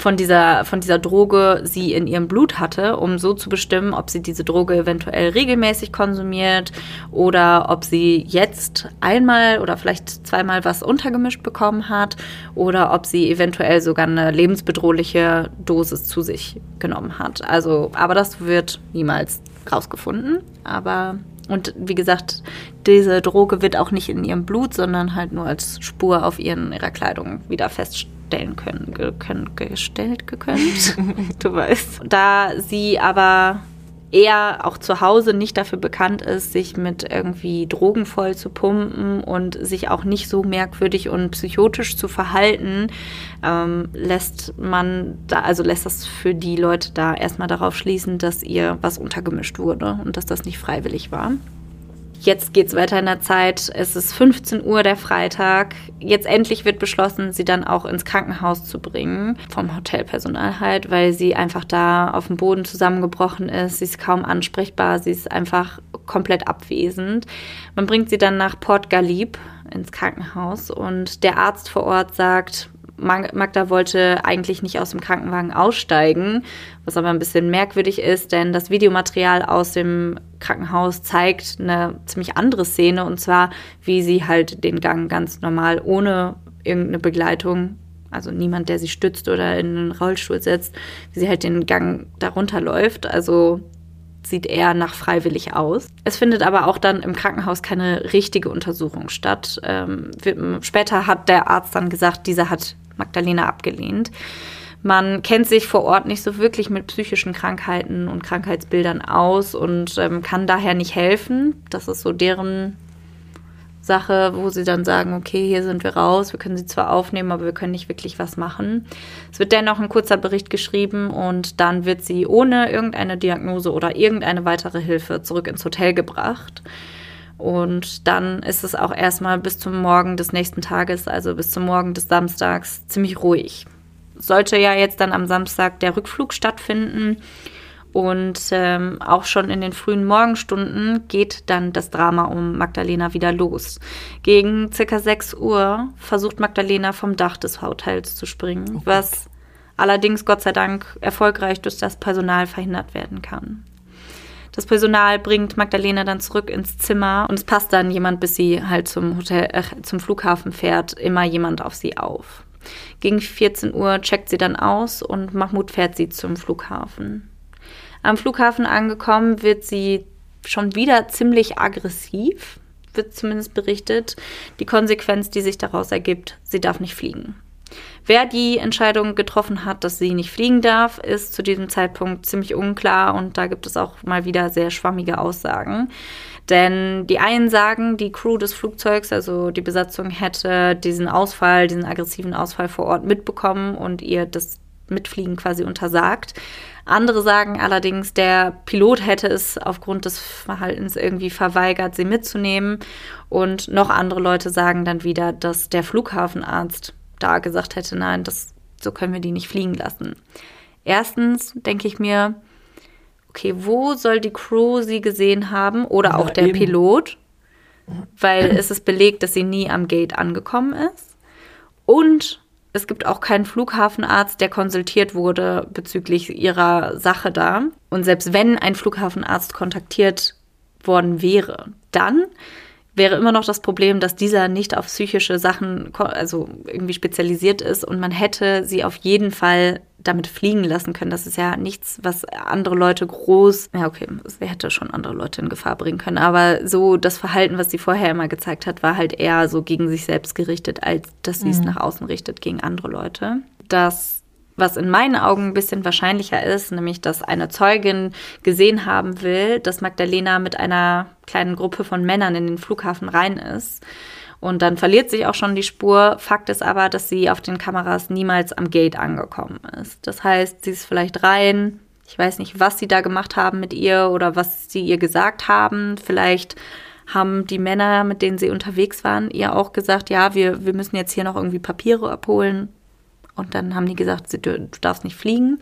von dieser, von dieser Droge sie in ihrem Blut hatte, um so zu bestimmen, ob sie diese Droge eventuell regelmäßig konsumiert oder ob sie jetzt einmal oder vielleicht zweimal was untergemischt bekommen hat oder ob sie eventuell sogar eine lebensbedrohliche Dosis zu sich genommen hat. Also, aber das wird niemals rausgefunden. Aber und wie gesagt, diese Droge wird auch nicht in ihrem Blut, sondern halt nur als Spur auf ihren, ihrer Kleidung wieder feststellen stellen können, können gestellt gekönnt. du weißt. Da sie aber eher auch zu Hause nicht dafür bekannt ist, sich mit irgendwie Drogen voll zu pumpen und sich auch nicht so merkwürdig und psychotisch zu verhalten, ähm, lässt man da, also lässt das für die Leute da erstmal darauf schließen, dass ihr was untergemischt wurde und dass das nicht freiwillig war. Jetzt geht es weiter in der Zeit. Es ist 15 Uhr der Freitag. Jetzt endlich wird beschlossen, sie dann auch ins Krankenhaus zu bringen. Vom Hotelpersonal halt, weil sie einfach da auf dem Boden zusammengebrochen ist. Sie ist kaum ansprechbar. Sie ist einfach komplett abwesend. Man bringt sie dann nach Port Galib ins Krankenhaus und der Arzt vor Ort sagt, Magda wollte eigentlich nicht aus dem Krankenwagen aussteigen, was aber ein bisschen merkwürdig ist, denn das Videomaterial aus dem Krankenhaus zeigt eine ziemlich andere Szene und zwar, wie sie halt den Gang ganz normal ohne irgendeine Begleitung, also niemand, der sie stützt oder in einen Rollstuhl setzt, wie sie halt den Gang darunter läuft. Also sieht eher nach freiwillig aus. Es findet aber auch dann im Krankenhaus keine richtige Untersuchung statt. Ähm, später hat der Arzt dann gesagt, dieser hat Magdalena abgelehnt. Man kennt sich vor Ort nicht so wirklich mit psychischen Krankheiten und Krankheitsbildern aus und ähm, kann daher nicht helfen. Das ist so deren Sache, wo sie dann sagen, okay, hier sind wir raus, wir können sie zwar aufnehmen, aber wir können nicht wirklich was machen. Es wird dennoch ein kurzer Bericht geschrieben und dann wird sie ohne irgendeine Diagnose oder irgendeine weitere Hilfe zurück ins Hotel gebracht. Und dann ist es auch erstmal bis zum Morgen des nächsten Tages, also bis zum Morgen des Samstags, ziemlich ruhig. Sollte ja jetzt dann am Samstag der Rückflug stattfinden und ähm, auch schon in den frühen Morgenstunden geht dann das Drama um Magdalena wieder los. Gegen circa 6 Uhr versucht Magdalena vom Dach des Hotels zu springen, oh was allerdings Gott sei Dank erfolgreich durch das Personal verhindert werden kann. Das Personal bringt Magdalena dann zurück ins Zimmer und es passt dann jemand, bis sie halt zum Hotel, äh, zum Flughafen fährt, immer jemand auf sie auf. Gegen 14 Uhr checkt sie dann aus und Mahmoud fährt sie zum Flughafen. Am Flughafen angekommen wird sie schon wieder ziemlich aggressiv, wird zumindest berichtet. Die Konsequenz, die sich daraus ergibt, sie darf nicht fliegen. Wer die Entscheidung getroffen hat, dass sie nicht fliegen darf, ist zu diesem Zeitpunkt ziemlich unklar und da gibt es auch mal wieder sehr schwammige Aussagen. Denn die einen sagen, die Crew des Flugzeugs, also die Besatzung, hätte diesen Ausfall, diesen aggressiven Ausfall vor Ort mitbekommen und ihr das Mitfliegen quasi untersagt. Andere sagen allerdings, der Pilot hätte es aufgrund des Verhaltens irgendwie verweigert, sie mitzunehmen. Und noch andere Leute sagen dann wieder, dass der Flughafenarzt da gesagt hätte, nein, das, so können wir die nicht fliegen lassen. Erstens denke ich mir, okay, wo soll die Crew sie gesehen haben oder auch ja, der eben. Pilot? Weil es ist belegt, dass sie nie am Gate angekommen ist. Und es gibt auch keinen Flughafenarzt, der konsultiert wurde bezüglich ihrer Sache da. Und selbst wenn ein Flughafenarzt kontaktiert worden wäre, dann wäre immer noch das Problem, dass dieser nicht auf psychische Sachen, also irgendwie spezialisiert ist und man hätte sie auf jeden Fall damit fliegen lassen können. Das ist ja nichts, was andere Leute groß, ja okay, es hätte schon andere Leute in Gefahr bringen können, aber so das Verhalten, was sie vorher immer gezeigt hat, war halt eher so gegen sich selbst gerichtet, als dass sie es mhm. nach außen richtet gegen andere Leute. Das was in meinen Augen ein bisschen wahrscheinlicher ist, nämlich dass eine Zeugin gesehen haben will, dass Magdalena mit einer kleinen Gruppe von Männern in den Flughafen rein ist. Und dann verliert sich auch schon die Spur. Fakt ist aber, dass sie auf den Kameras niemals am Gate angekommen ist. Das heißt, sie ist vielleicht rein. Ich weiß nicht, was sie da gemacht haben mit ihr oder was sie ihr gesagt haben. Vielleicht haben die Männer, mit denen sie unterwegs waren, ihr auch gesagt, ja, wir, wir müssen jetzt hier noch irgendwie Papiere abholen. Und dann haben die gesagt, du darfst nicht fliegen.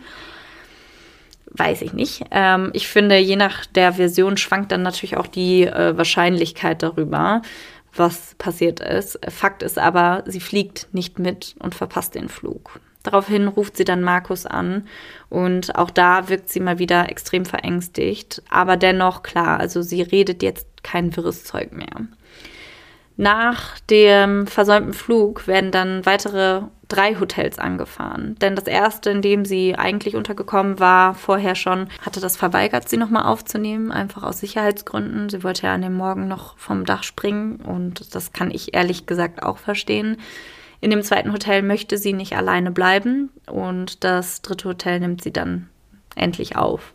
Weiß ich nicht. Ähm, ich finde, je nach der Version schwankt dann natürlich auch die äh, Wahrscheinlichkeit darüber was passiert ist. Fakt ist aber, sie fliegt nicht mit und verpasst den Flug. Daraufhin ruft sie dann Markus an und auch da wirkt sie mal wieder extrem verängstigt. Aber dennoch klar, also sie redet jetzt kein wirres Zeug mehr. Nach dem versäumten Flug werden dann weitere drei Hotels angefahren. Denn das erste, in dem sie eigentlich untergekommen war, vorher schon, hatte das verweigert, sie nochmal aufzunehmen, einfach aus Sicherheitsgründen. Sie wollte ja an dem Morgen noch vom Dach springen und das kann ich ehrlich gesagt auch verstehen. In dem zweiten Hotel möchte sie nicht alleine bleiben und das dritte Hotel nimmt sie dann endlich auf.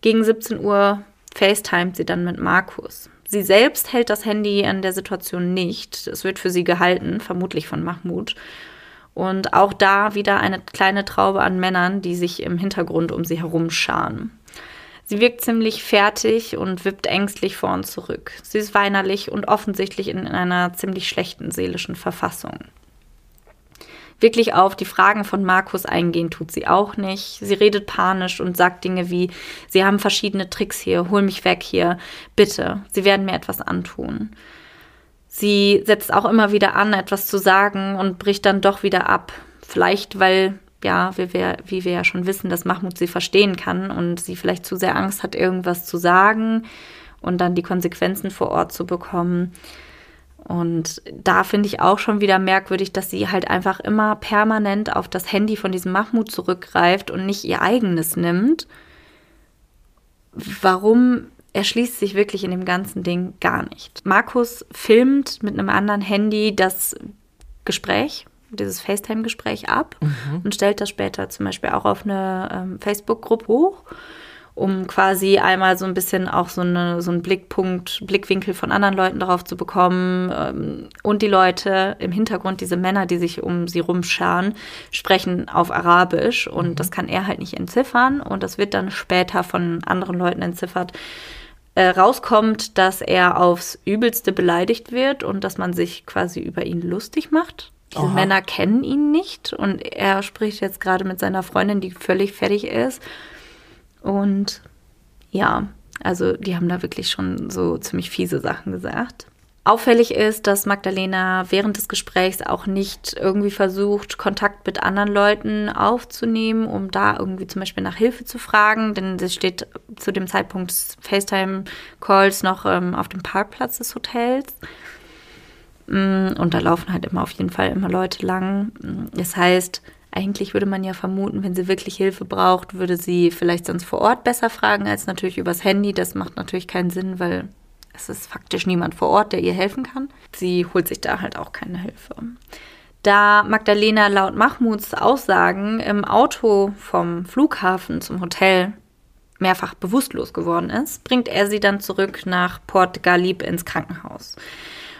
Gegen 17 Uhr FaceTimet sie dann mit Markus. Sie selbst hält das Handy an der Situation nicht. Es wird für sie gehalten, vermutlich von Mahmoud. Und auch da wieder eine kleine Traube an Männern, die sich im Hintergrund um sie herum scharen. Sie wirkt ziemlich fertig und wippt ängstlich vor und zurück. Sie ist weinerlich und offensichtlich in einer ziemlich schlechten seelischen Verfassung. Wirklich auf die Fragen von Markus eingehen tut sie auch nicht. Sie redet panisch und sagt Dinge wie, sie haben verschiedene Tricks hier, hol mich weg hier, bitte, sie werden mir etwas antun. Sie setzt auch immer wieder an, etwas zu sagen und bricht dann doch wieder ab. vielleicht, weil, ja, wie wir, wie wir ja schon wissen, dass Mahmoud sie verstehen kann und sie vielleicht zu sehr Angst hat, irgendwas zu sagen und dann die Konsequenzen vor Ort zu bekommen. Und da finde ich auch schon wieder merkwürdig, dass sie halt einfach immer permanent auf das Handy von diesem Mahmoud zurückgreift und nicht ihr eigenes nimmt. Warum erschließt sich wirklich in dem ganzen Ding gar nicht. Markus filmt mit einem anderen Handy das Gespräch, dieses FaceTime-Gespräch ab mhm. und stellt das später zum Beispiel auch auf eine ähm, Facebook-Gruppe hoch um quasi einmal so ein bisschen auch so, eine, so einen Blickpunkt, Blickwinkel von anderen Leuten darauf zu bekommen. Ähm, und die Leute im Hintergrund, diese Männer, die sich um sie rumscharen, sprechen auf Arabisch und mhm. das kann er halt nicht entziffern und das wird dann später von anderen Leuten entziffert. Äh, rauskommt, dass er aufs Übelste beleidigt wird und dass man sich quasi über ihn lustig macht. Diese Aha. Männer kennen ihn nicht und er spricht jetzt gerade mit seiner Freundin, die völlig fertig ist und ja, also die haben da wirklich schon so ziemlich fiese Sachen gesagt. Auffällig ist, dass Magdalena während des Gesprächs auch nicht irgendwie versucht, Kontakt mit anderen Leuten aufzunehmen, um da irgendwie zum Beispiel nach Hilfe zu fragen, denn sie steht zu dem Zeitpunkt des FaceTime-Calls noch ähm, auf dem Parkplatz des Hotels. Mm, und da laufen halt immer auf jeden Fall immer Leute lang. Das heißt, eigentlich würde man ja vermuten, wenn sie wirklich Hilfe braucht, würde sie vielleicht sonst vor Ort besser fragen als natürlich übers Handy. Das macht natürlich keinen Sinn, weil es ist faktisch niemand vor Ort, der ihr helfen kann. Sie holt sich da halt auch keine Hilfe. Da Magdalena laut Mahmuds Aussagen im Auto vom Flughafen zum Hotel mehrfach bewusstlos geworden ist, bringt er sie dann zurück nach Port Galib ins Krankenhaus.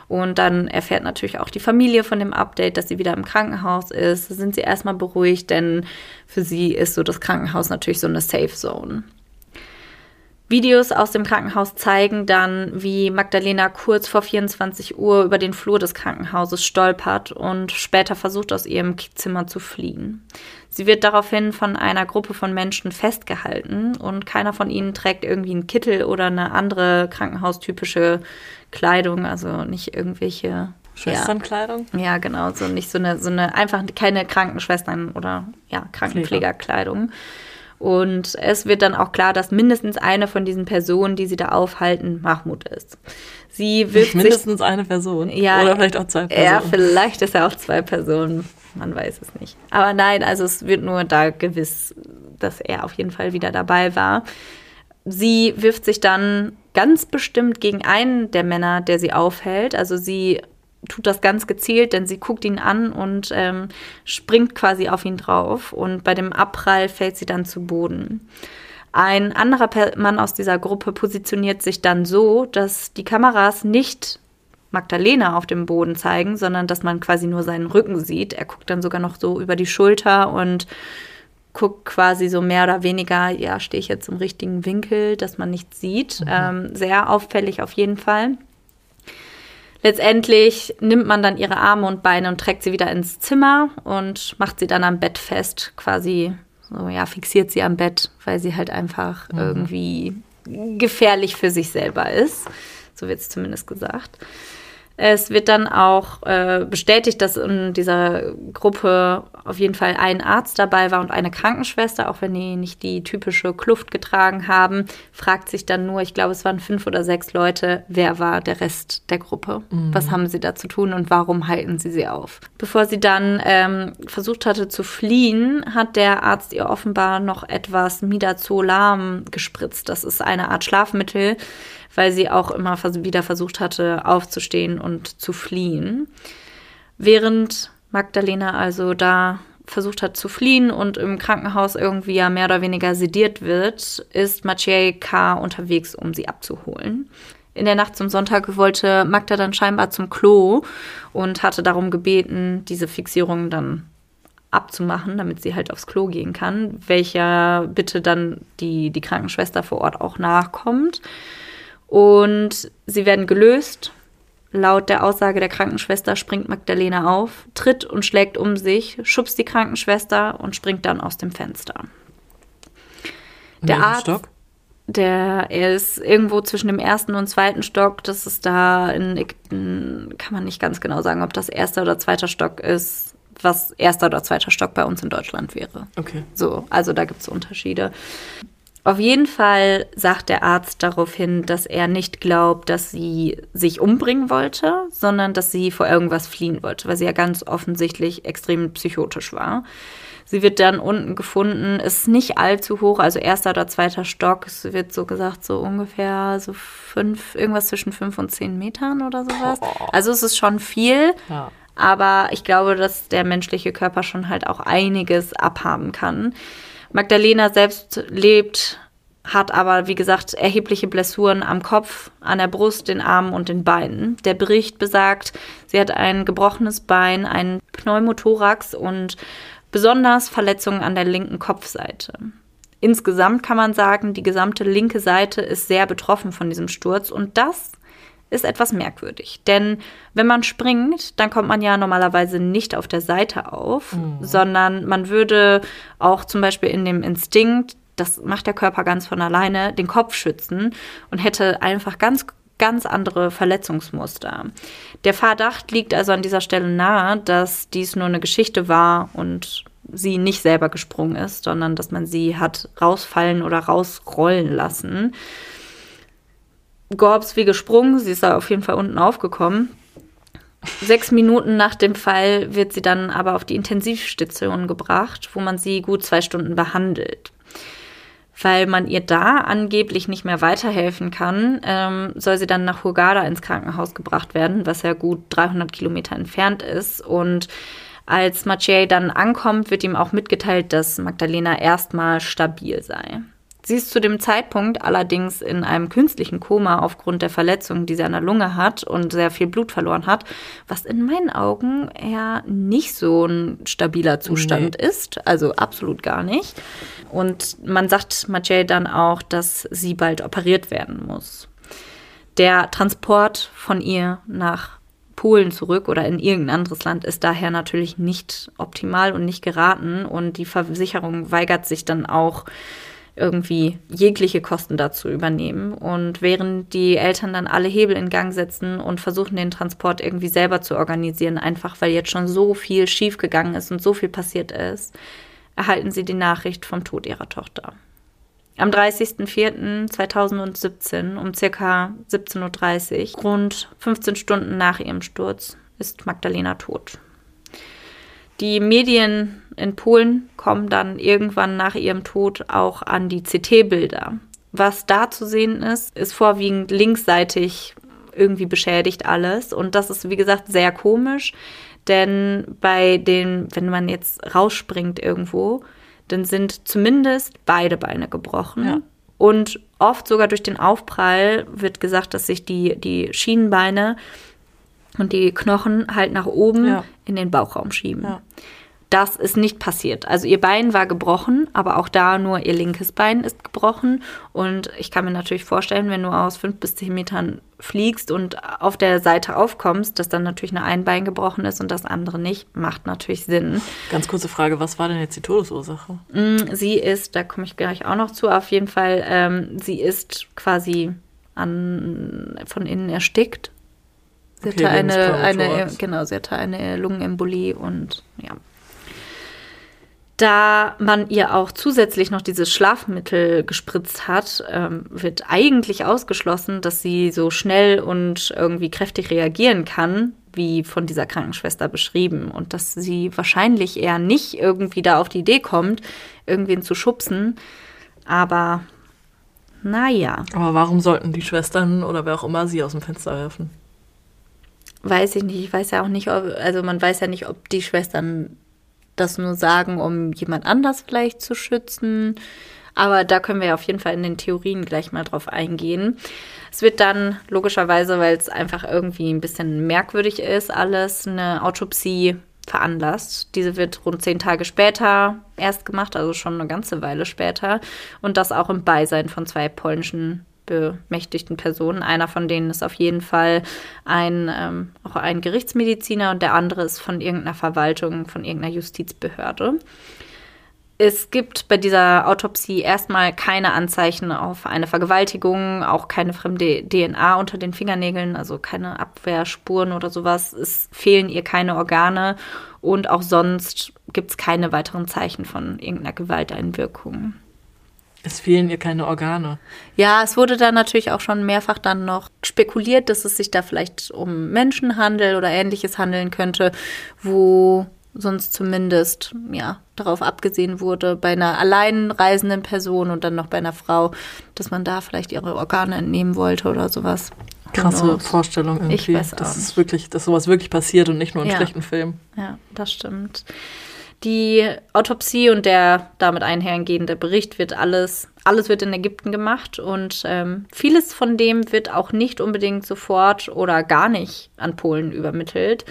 Und dann erfährt natürlich auch die Familie von dem Update, dass sie wieder im Krankenhaus ist. Sind sie erstmal beruhigt, denn für sie ist so das Krankenhaus natürlich so eine Safe Zone. Videos aus dem Krankenhaus zeigen dann, wie Magdalena kurz vor 24 Uhr über den Flur des Krankenhauses stolpert und später versucht, aus ihrem Zimmer zu fliehen. Sie wird daraufhin von einer Gruppe von Menschen festgehalten und keiner von ihnen trägt irgendwie einen Kittel oder eine andere krankenhaustypische Kleidung, also nicht irgendwelche Schwesternkleidung? Ja, ja, genau, so nicht so eine, so eine, einfach keine Krankenschwestern oder ja, Krankenpflegerkleidung. Und es wird dann auch klar, dass mindestens eine von diesen Personen, die sie da aufhalten, Mahmoud ist. Sie wirft mindestens sich, eine Person. Ja, oder vielleicht auch zwei Personen. Ja, vielleicht ist er auch zwei Personen. Man weiß es nicht. Aber nein, also es wird nur da gewiss, dass er auf jeden Fall wieder dabei war. Sie wirft sich dann ganz bestimmt gegen einen der Männer, der sie aufhält. Also sie tut das ganz gezielt, denn sie guckt ihn an und ähm, springt quasi auf ihn drauf. Und bei dem Abprall fällt sie dann zu Boden. Ein anderer Mann aus dieser Gruppe positioniert sich dann so, dass die Kameras nicht Magdalena auf dem Boden zeigen, sondern dass man quasi nur seinen Rücken sieht. Er guckt dann sogar noch so über die Schulter und guckt quasi so mehr oder weniger, ja, stehe ich jetzt im richtigen Winkel, dass man nichts sieht. Mhm. Ähm, sehr auffällig auf jeden Fall. Letztendlich nimmt man dann ihre Arme und Beine und trägt sie wieder ins Zimmer und macht sie dann am Bett fest, quasi so, ja, fixiert sie am Bett, weil sie halt einfach mhm. irgendwie gefährlich für sich selber ist. So wird es zumindest gesagt. Es wird dann auch äh, bestätigt, dass in dieser Gruppe auf jeden Fall ein Arzt dabei war und eine Krankenschwester, auch wenn die nicht die typische Kluft getragen haben, fragt sich dann nur, ich glaube, es waren fünf oder sechs Leute, wer war der Rest der Gruppe? Mhm. Was haben sie da zu tun und warum halten sie sie auf? Bevor sie dann ähm, versucht hatte zu fliehen, hat der Arzt ihr offenbar noch etwas Midazolam gespritzt. Das ist eine Art Schlafmittel, weil sie auch immer wieder versucht hatte, aufzustehen und zu fliehen. Während Magdalena also da versucht hat zu fliehen und im Krankenhaus irgendwie ja mehr oder weniger sediert wird, ist Maciej K. unterwegs, um sie abzuholen. In der Nacht zum Sonntag wollte Magda dann scheinbar zum Klo und hatte darum gebeten, diese Fixierung dann abzumachen, damit sie halt aufs Klo gehen kann, welcher bitte dann die, die Krankenschwester vor Ort auch nachkommt. Und sie werden gelöst. Laut der Aussage der Krankenschwester springt Magdalena auf, tritt und schlägt um sich, schubst die Krankenschwester und springt dann aus dem Fenster. Der Arzt, Stock? der er ist irgendwo zwischen dem ersten und zweiten Stock. Das ist da in Ägypten, kann man nicht ganz genau sagen, ob das erster oder zweiter Stock ist. was erster oder zweiter Stock bei uns in Deutschland wäre. Okay. So, also da gibt es Unterschiede. Auf jeden Fall sagt der Arzt daraufhin, dass er nicht glaubt, dass sie sich umbringen wollte, sondern dass sie vor irgendwas fliehen wollte, weil sie ja ganz offensichtlich extrem psychotisch war. Sie wird dann unten gefunden, ist nicht allzu hoch, also erster oder zweiter Stock. Es wird so gesagt, so ungefähr so fünf, irgendwas zwischen fünf und zehn Metern oder sowas. Also es ist schon viel. Ja. Aber ich glaube, dass der menschliche Körper schon halt auch einiges abhaben kann. Magdalena selbst lebt, hat aber, wie gesagt, erhebliche Blessuren am Kopf, an der Brust, den Armen und den Beinen. Der Bericht besagt, sie hat ein gebrochenes Bein, einen Pneumothorax und besonders Verletzungen an der linken Kopfseite. Insgesamt kann man sagen, die gesamte linke Seite ist sehr betroffen von diesem Sturz und das ist etwas merkwürdig. Denn wenn man springt, dann kommt man ja normalerweise nicht auf der Seite auf, sondern man würde auch zum Beispiel in dem Instinkt, das macht der Körper ganz von alleine, den Kopf schützen und hätte einfach ganz ganz andere Verletzungsmuster. Der Verdacht liegt also an dieser Stelle nahe, dass dies nur eine Geschichte war und sie nicht selber gesprungen ist, sondern dass man sie hat rausfallen oder rausrollen lassen. Gorbs wie gesprungen, sie ist da auf jeden Fall unten aufgekommen. Sechs Minuten nach dem Fall wird sie dann aber auf die Intensivstation gebracht, wo man sie gut zwei Stunden behandelt. Weil man ihr da angeblich nicht mehr weiterhelfen kann, ähm, soll sie dann nach Hurghada ins Krankenhaus gebracht werden, was ja gut 300 Kilometer entfernt ist. Und als Maciej dann ankommt, wird ihm auch mitgeteilt, dass Magdalena erstmal stabil sei. Sie ist zu dem Zeitpunkt allerdings in einem künstlichen Koma aufgrund der Verletzung, die sie an der Lunge hat und sehr viel Blut verloren hat, was in meinen Augen eher nicht so ein stabiler Zustand ist, also absolut gar nicht. Und man sagt Maciej dann auch, dass sie bald operiert werden muss. Der Transport von ihr nach Polen zurück oder in irgendein anderes Land ist daher natürlich nicht optimal und nicht geraten. Und die Versicherung weigert sich dann auch irgendwie jegliche Kosten dazu übernehmen. Und während die Eltern dann alle Hebel in Gang setzen und versuchen, den Transport irgendwie selber zu organisieren, einfach weil jetzt schon so viel schiefgegangen ist und so viel passiert ist, erhalten sie die Nachricht vom Tod ihrer Tochter. Am 30.04.2017 um circa 17.30 Uhr, rund 15 Stunden nach ihrem Sturz, ist Magdalena tot. Die Medien in Polen kommen dann irgendwann nach ihrem Tod auch an die CT-Bilder. Was da zu sehen ist, ist vorwiegend linksseitig irgendwie beschädigt alles. Und das ist, wie gesagt, sehr komisch, denn bei den, wenn man jetzt rausspringt irgendwo, dann sind zumindest beide Beine gebrochen. Ja. Und oft sogar durch den Aufprall wird gesagt, dass sich die, die Schienenbeine und die Knochen halt nach oben Ja. in den Bauchraum schieben. Ja. Das ist nicht passiert. Also ihr Bein war gebrochen, aber auch da nur ihr linkes Bein ist gebrochen. Und ich kann mir natürlich vorstellen, wenn du aus fünf bis zehn Metern fliegst und auf der Seite aufkommst, dass dann natürlich nur ein Bein gebrochen ist und das andere nicht, macht natürlich Sinn. Ganz kurze Frage, was war denn jetzt die Todesursache? Mm, Sie ist, da komme ich gleich auch noch zu, auf jeden Fall, ähm, sie ist quasi an, von innen erstickt. Sie Okay, hatte eine, eine, genau, sie hatte eine Lungenembolie und ja. Da man ihr auch zusätzlich noch dieses Schlafmittel gespritzt hat, ähm, wird eigentlich ausgeschlossen, dass sie so schnell und irgendwie kräftig reagieren kann, wie von dieser Krankenschwester beschrieben. Und dass sie wahrscheinlich eher nicht irgendwie da auf die Idee kommt, irgendwen zu schubsen. Aber naja, Aber warum sollten die Schwestern oder wer auch immer sie aus dem Fenster werfen? weiß ich nicht. Ich weiß ja auch nicht, ob, also man weiß ja nicht, ob die Schwestern das nur sagen, um jemand anders vielleicht zu schützen. Aber da können wir ja auf jeden Fall in den Theorien gleich mal drauf eingehen. Es wird dann logischerweise, weil es einfach irgendwie ein bisschen merkwürdig ist, alles eine Autopsie veranlasst. Diese wird rund zehn Tage später erst gemacht, also schon eine ganze Weile später. Und das auch im Beisein von zwei polnischen bemächtigten Personen. Einer von denen ist auf jeden Fall ein, ähm, auch ein Gerichtsmediziner und der andere ist von irgendeiner Verwaltung, von irgendeiner Justizbehörde. Es gibt bei dieser Autopsie erstmal keine Anzeichen auf eine Vergewaltigung, auch keine fremde DNA unter den Fingernägeln, also keine Abwehrspuren oder sowas. Es fehlen ihr keine Organe Und auch sonst gibt es keine weiteren Zeichen von irgendeiner Gewalteinwirkung. Es fehlen ihr keine Organe. Ja, es wurde dann natürlich auch schon mehrfach dann noch spekuliert, dass es sich da vielleicht um Menschenhandel oder ähnliches handeln könnte, wo sonst zumindest ja darauf abgesehen wurde bei einer allein reisenden Person und dann noch bei einer Frau, dass man da vielleicht ihre Organe entnehmen wollte oder sowas. Krasse Genau. Vorstellung irgendwie. Ich weiß auch dass es wirklich, dass sowas wirklich passiert und nicht nur in Ja. schlechten Filmen. Ja, das stimmt. Die Autopsie und der damit einhergehende Bericht wird alles, alles wird in Ägypten gemacht und ähm, vieles von dem wird auch nicht unbedingt sofort oder gar nicht an Polen übermittelt,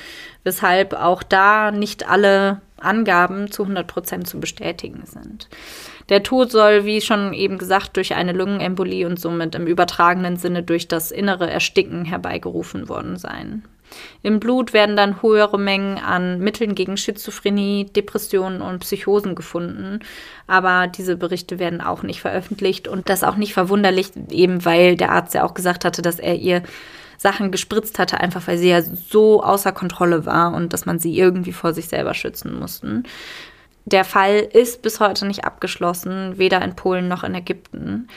weshalb auch da nicht alle Angaben zu 100 Prozent zu bestätigen sind. Der Tod soll, wie schon eben gesagt, durch eine Lungenembolie und somit im übertragenen Sinne durch das innere Ersticken herbeigerufen worden sein. Im Blut werden dann höhere Mengen an Mitteln gegen Schizophrenie, Depressionen und Psychosen gefunden. Aber diese Berichte werden auch nicht veröffentlicht und das auch nicht verwunderlich, eben weil der Arzt ja auch gesagt hatte, dass er ihr Sachen gespritzt hatte, einfach weil sie ja so außer Kontrolle war und dass man sie irgendwie vor sich selber schützen mussten. Der Fall ist bis heute nicht abgeschlossen, weder in Polen noch in Ägypten.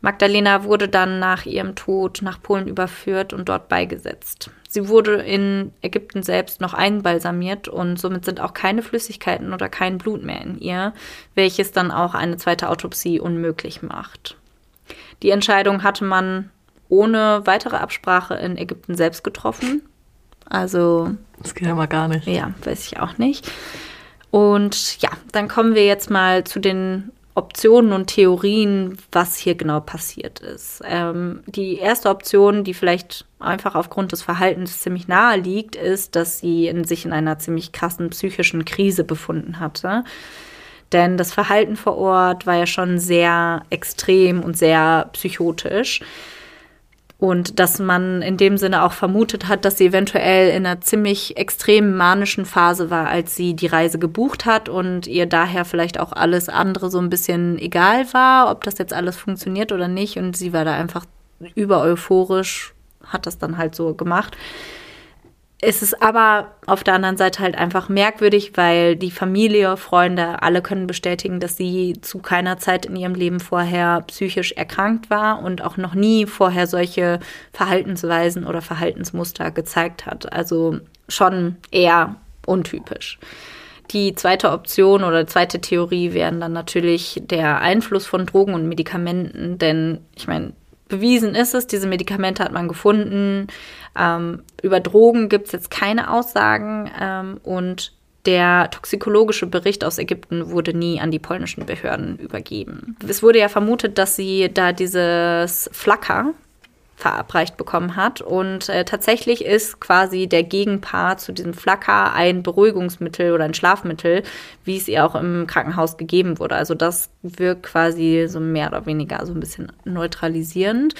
Magdalena wurde dann nach ihrem Tod nach Polen überführt und dort beigesetzt. Sie wurde in Ägypten selbst noch einbalsamiert und somit sind auch keine Flüssigkeiten oder kein Blut mehr in ihr, welches dann auch eine zweite Autopsie unmöglich macht. Die Entscheidung hatte man ohne weitere Absprache in Ägypten selbst getroffen. Also Das geht ja mal gar nicht. ja, weiß ich auch nicht. Und ja, dann kommen wir jetzt mal zu den Optionen und Theorien, was hier genau passiert ist. Ähm, die erste Option, die vielleicht einfach aufgrund des Verhaltens ziemlich nahe liegt, ist, dass sie in sich in einer ziemlich krassen psychischen Krise befunden hatte. Denn das Verhalten vor Ort war ja schon sehr extrem und sehr psychotisch. Und dass man in dem Sinne auch vermutet hat, dass sie eventuell in einer ziemlich extrem manischen Phase war, als sie die Reise gebucht hat und ihr daher vielleicht auch alles andere so ein bisschen egal war, ob das jetzt alles funktioniert oder nicht. Und sie war da einfach über euphorisch, hat das dann halt so gemacht. Es ist aber auf der anderen Seite halt einfach merkwürdig, weil die Familie, Freunde, alle können bestätigen, dass sie zu keiner Zeit in ihrem Leben vorher psychisch erkrankt war und auch noch nie vorher solche Verhaltensweisen oder Verhaltensmuster gezeigt hat. Also schon eher untypisch. Die zweite Option oder zweite Theorie wären dann natürlich der Einfluss von Drogen und Medikamenten, denn ich meine, bewiesen ist es, diese Medikamente hat man gefunden. Ähm, über Drogen gibt es jetzt keine Aussagen ähm, und der toxikologische Bericht aus Ägypten wurde nie an die polnischen Behörden übergeben. Es wurde ja vermutet, dass sie da dieses Flacker verabreicht bekommen hat. Und äh, tatsächlich ist quasi der Gegenpart zu diesem Flacker ein Beruhigungsmittel oder ein Schlafmittel, wie es ihr auch im Krankenhaus gegeben wurde. Also das wirkt quasi so mehr oder weniger so ein bisschen neutralisierend.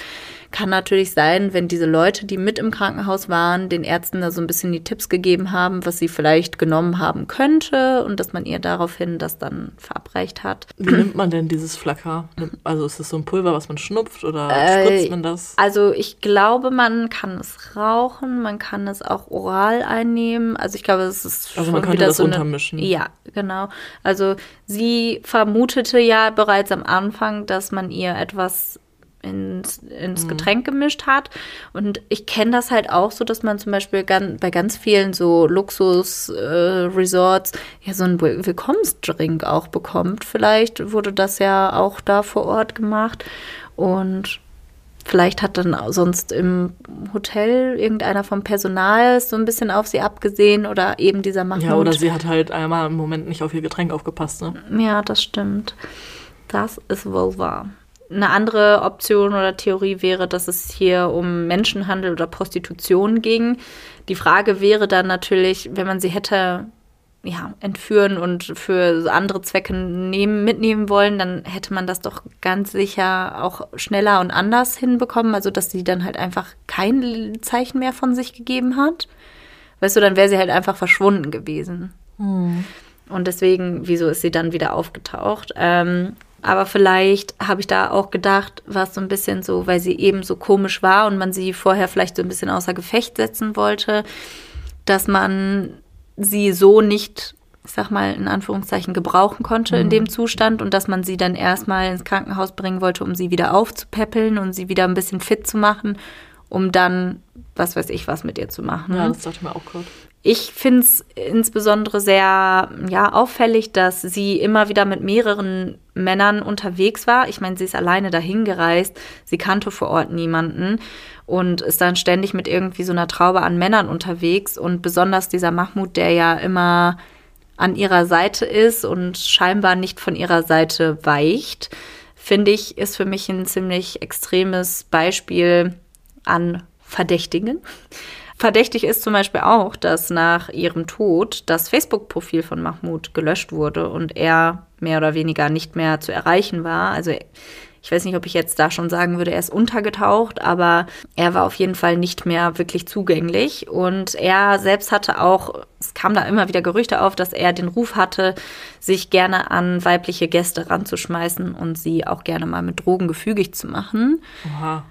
Kann natürlich sein, wenn diese Leute, die mit im Krankenhaus waren, den Ärzten da so ein bisschen die Tipps gegeben haben, was sie vielleicht genommen haben könnte und dass man ihr daraufhin das dann verabreicht hat. Wie nimmt man denn dieses Flacker? Also ist das so ein Pulver, was man schnupft oder Äh, spritzt man das? Also ich glaube, man kann es rauchen, man kann es auch oral einnehmen. Also ich glaube, es ist Also man könnte das so eine, untermischen. Ja, genau. Also sie vermutete ja bereits am Anfang, dass man ihr etwas ins, ins Mhm. Getränk gemischt hat. Und ich kenne das halt auch so, dass man zum Beispiel gan, bei ganz vielen so Luxus-Resorts ja so einen Will- Willkommensdrink auch bekommt. Vielleicht wurde das ja auch da vor Ort gemacht. Und Vielleicht hat dann sonst im Hotel irgendeiner vom Personal so ein bisschen auf sie abgesehen oder eben dieser Mahmoud. Ja, oder sie hat halt einmal im Moment nicht auf ihr Getränk aufgepasst, ne? Ja, das stimmt. Das ist wohl wahr. Eine andere Option oder Theorie wäre, dass es hier um Menschenhandel oder Prostitution ging. Die Frage wäre dann natürlich, wenn man sie hätte ja, entführen und für andere Zwecke nehmen, mitnehmen wollen, dann hätte man das doch ganz sicher auch schneller und anders hinbekommen. Also, dass sie dann halt einfach kein Zeichen mehr von sich gegeben hat. Weißt du, dann wäre sie halt einfach verschwunden gewesen. Und deswegen, wieso ist sie dann wieder aufgetaucht? Ähm, aber vielleicht habe ich da auch gedacht, war es so ein bisschen so, weil sie eben so komisch war und man sie vorher vielleicht so ein bisschen außer Gefecht setzen wollte, dass man sie so nicht, ich sag mal, in Anführungszeichen gebrauchen konnte in dem Zustand und dass man sie dann erstmal ins Krankenhaus bringen wollte, um sie wieder aufzupäppeln und sie wieder ein bisschen fit zu machen, um dann, was weiß ich, was mit ihr zu machen. Ja, das dachte ich mir auch kurz. Ich finde es insbesondere sehr ja, auffällig, dass sie immer wieder mit mehreren Männern unterwegs war. Ich meine, sie ist alleine dahin gereist. Sie kannte vor Ort niemanden und ist dann ständig mit irgendwie so einer Traube an Männern unterwegs. Und besonders dieser Mahmoud, der ja immer an ihrer Seite ist und scheinbar nicht von ihrer Seite weicht, finde ich, ist für mich ein ziemlich extremes Beispiel an Verdächtigen. Verdächtig ist zum Beispiel auch, dass nach ihrem Tod das Facebook-Profil von Mahmoud gelöscht wurde und er mehr oder weniger nicht mehr zu erreichen war. Also ich weiß nicht, ob ich jetzt da schon sagen würde, er ist untergetaucht, aber er war auf jeden Fall nicht mehr wirklich zugänglich. Und er selbst hatte auch, es kam da immer wieder Gerüchte auf, dass er den Ruf hatte, sich gerne an weibliche Gäste ranzuschmeißen und sie auch gerne mal mit Drogen gefügig zu machen. Oha.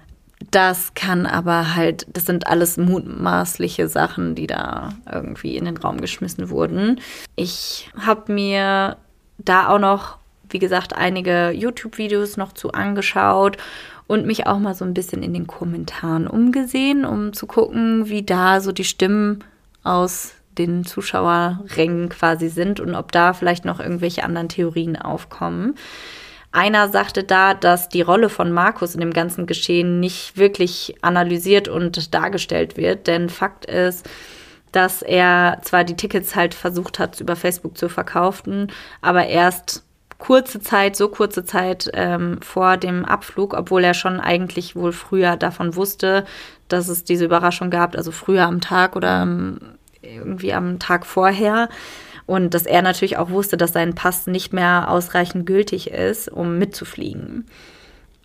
Das kann aber halt, das sind alles mutmaßliche Sachen, die da irgendwie in den Raum geschmissen wurden. Ich habe mir da auch noch, wie gesagt, einige YouTube-Videos noch zu angeschaut und mich auch mal so ein bisschen in den Kommentaren umgesehen, um zu gucken, wie da so die Stimmen aus den Zuschauerrängen quasi sind und ob da vielleicht noch irgendwelche anderen Theorien aufkommen. Einer sagte da, dass die Rolle von Markus in dem ganzen Geschehen nicht wirklich analysiert und dargestellt wird. Denn Fakt ist, dass er zwar die Tickets halt versucht hat, über Facebook zu verkaufen, aber erst kurze Zeit, so kurze Zeit ähm, vor dem Abflug, obwohl er schon eigentlich wohl früher davon wusste, dass es diese Überraschung gab, also früher am Tag oder ähm, irgendwie am Tag vorher, und dass er natürlich auch wusste, dass sein Pass nicht mehr ausreichend gültig ist, um mitzufliegen.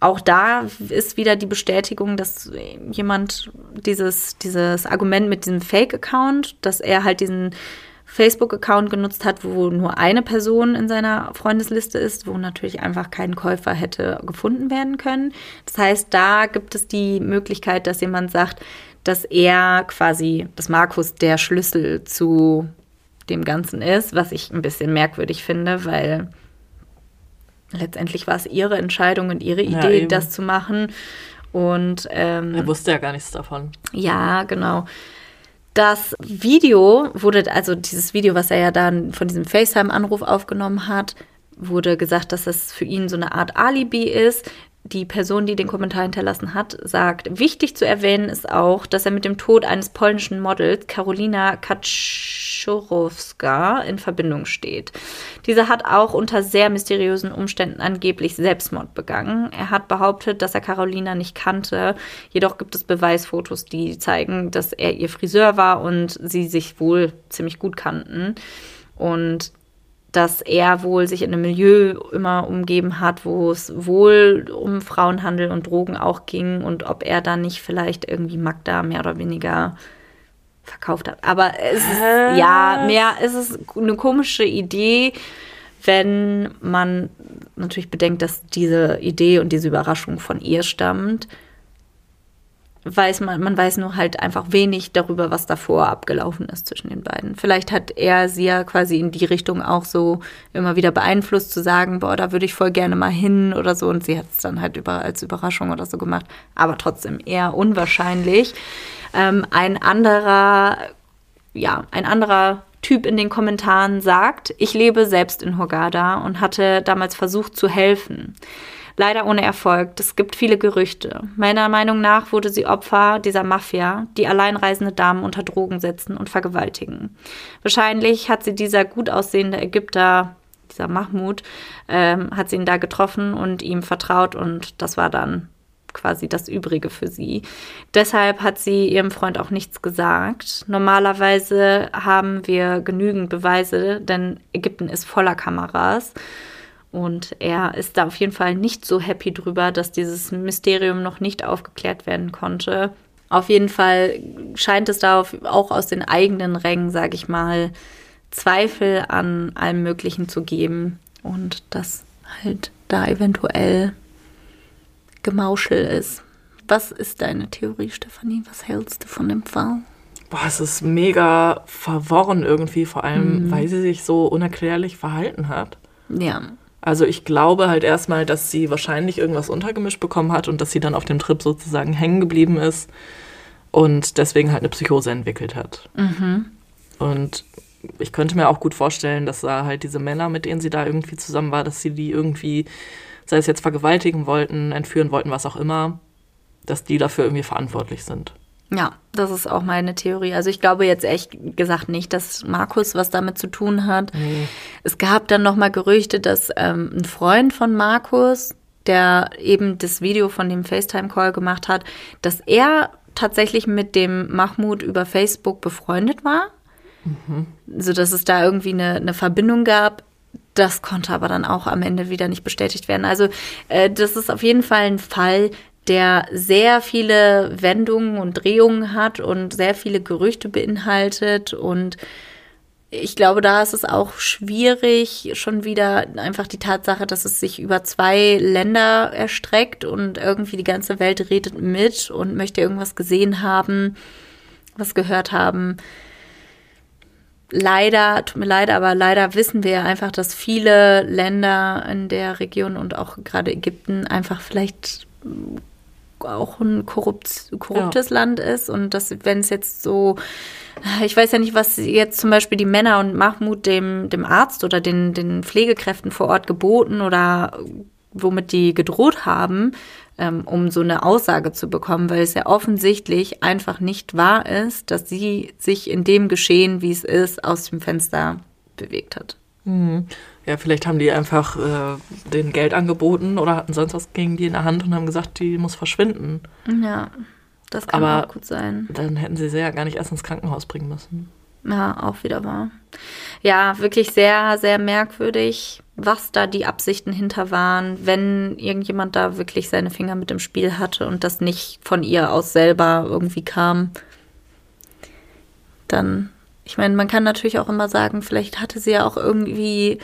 Auch da ist wieder die Bestätigung, dass jemand dieses, dieses Argument mit diesem Fake-Account, dass er halt diesen Facebook-Account genutzt hat, wo nur eine Person in seiner Freundesliste ist, wo natürlich einfach kein Käufer hätte gefunden werden können. Das heißt, da gibt es die Möglichkeit, dass jemand sagt, dass er quasi, dass Markus der Schlüssel zu dem Ganzen ist, was ich ein bisschen merkwürdig finde, weil letztendlich war es ihre Entscheidung und ihre Idee, ja, das zu machen. Und ähm, er wusste ja gar nichts davon. Ja, genau. Das Video wurde, also dieses Video, was er ja dann von diesem FaceTime-Anruf aufgenommen hat, wurde gesagt, dass das für ihn so eine Art Alibi ist die Person, die den Kommentar hinterlassen hat, sagt, wichtig zu erwähnen ist auch, dass er mit dem Tod eines polnischen Models, Karolina Kaczorowska, in Verbindung steht. Diese hat auch unter sehr mysteriösen Umständen angeblich Selbstmord begangen. Er hat behauptet, dass er Carolina nicht kannte, jedoch gibt es Beweisfotos, die zeigen, dass er ihr Friseur war und sie sich wohl ziemlich gut kannten. Und dass er wohl sich in einem Milieu immer umgeben hat, wo es wohl um Frauenhandel und Drogen auch ging und ob er dann nicht vielleicht irgendwie Magda mehr oder weniger verkauft hat. Aber es ist, ja, mehr, es ist eine komische Idee, wenn man natürlich bedenkt, dass diese Idee und diese Überraschung von ihr stammt weiß man, man weiß nur halt einfach wenig darüber, was davor abgelaufen ist zwischen den beiden. Vielleicht hat er sie ja quasi in die Richtung auch so immer wieder beeinflusst, zu sagen, boah, da würde ich voll gerne mal hin oder so. Und sie hat es dann halt über, als Überraschung oder so gemacht. Aber trotzdem eher unwahrscheinlich. Ähm, ein anderer, ja, ein anderer Typ in den Kommentaren sagt, ich lebe selbst in Hogada und hatte damals versucht zu helfen. Leider ohne Erfolg. Es gibt viele Gerüchte. Meiner Meinung nach wurde sie Opfer dieser Mafia, die alleinreisende Damen unter Drogen setzen und vergewaltigen. Wahrscheinlich hat sie dieser gut aussehende Ägypter, dieser Mahmoud, ähm, hat sie ihn da getroffen und ihm vertraut und das war dann quasi das Übrige für sie. Deshalb hat sie ihrem Freund auch nichts gesagt. Normalerweise haben wir genügend Beweise, denn Ägypten ist voller Kameras. Und er ist da auf jeden Fall nicht so happy drüber, dass dieses Mysterium noch nicht aufgeklärt werden konnte. Auf jeden Fall scheint es da auch aus den eigenen Rängen, sage ich mal, Zweifel an allem Möglichen zu geben und dass halt da eventuell Gemauschel ist. Was ist deine Theorie, Stefanie? Was hältst du von dem Fall? boah, es ist mega verworren irgendwie, vor allem, weil sie sich so unerklärlich verhalten hat. Ja. Also ich glaube halt erstmal, dass sie wahrscheinlich irgendwas untergemischt bekommen hat und dass sie dann auf dem Trip sozusagen hängen geblieben ist und deswegen halt eine Psychose entwickelt hat. Und ich könnte mir auch gut vorstellen, dass da halt diese Männer, mit denen sie da irgendwie zusammen war, dass sie die irgendwie, sei es jetzt vergewaltigen wollten, entführen wollten, was auch immer, dass die dafür irgendwie verantwortlich sind. Ja, das ist auch meine Theorie. Also ich glaube jetzt echt gesagt nicht, dass Markus was damit zu tun hat. Es gab dann noch mal Gerüchte, dass ähm, ein Freund von Markus, der eben das Video von dem FaceTime-Call gemacht hat, dass er tatsächlich mit dem Mahmoud über Facebook befreundet war. So dass es da irgendwie eine, eine Verbindung gab. Das konnte aber dann auch am Ende wieder nicht bestätigt werden. Also äh, das ist auf jeden Fall ein Fall, der sehr viele Wendungen und Drehungen hat und sehr viele Gerüchte beinhaltet. Und ich glaube, da ist es auch schwierig, schon wieder einfach die Tatsache, dass es sich über zwei Länder erstreckt und irgendwie die ganze Welt redet mit und möchte irgendwas gesehen haben, was gehört haben. Leider, tut mir leid, aber leider wissen wir ja einfach, dass viele Länder in der Region und auch gerade Ägypten einfach vielleicht auch ein korrupt, korruptes Land ist und dass, wenn es jetzt so, ich weiß ja nicht, was jetzt zum Beispiel die Männer und Mahmoud dem, dem Arzt oder den, den Pflegekräften vor Ort geboten oder womit die gedroht haben, ähm, um so eine Aussage zu bekommen, weil es ja offensichtlich einfach nicht wahr ist, dass sie sich in dem Geschehen, wie es ist, aus dem Fenster bewegt hat. Ja, vielleicht haben die einfach äh, den Geld angeboten oder hatten sonst was gegen die in der Hand und haben gesagt, die muss verschwinden. Ja, das kann Aber- auch gut sein. Dann hätten sie sie ja gar nicht erst ins Krankenhaus bringen müssen. Ja, auch wieder wahr. Ja, wirklich sehr, sehr merkwürdig, was da die Absichten hinter waren, wenn irgendjemand da wirklich seine Finger mit im Spiel hatte und das nicht von ihr aus selber irgendwie kam. Dann, ich meine, man kann natürlich auch immer sagen, vielleicht hatte sie ja auch irgendwie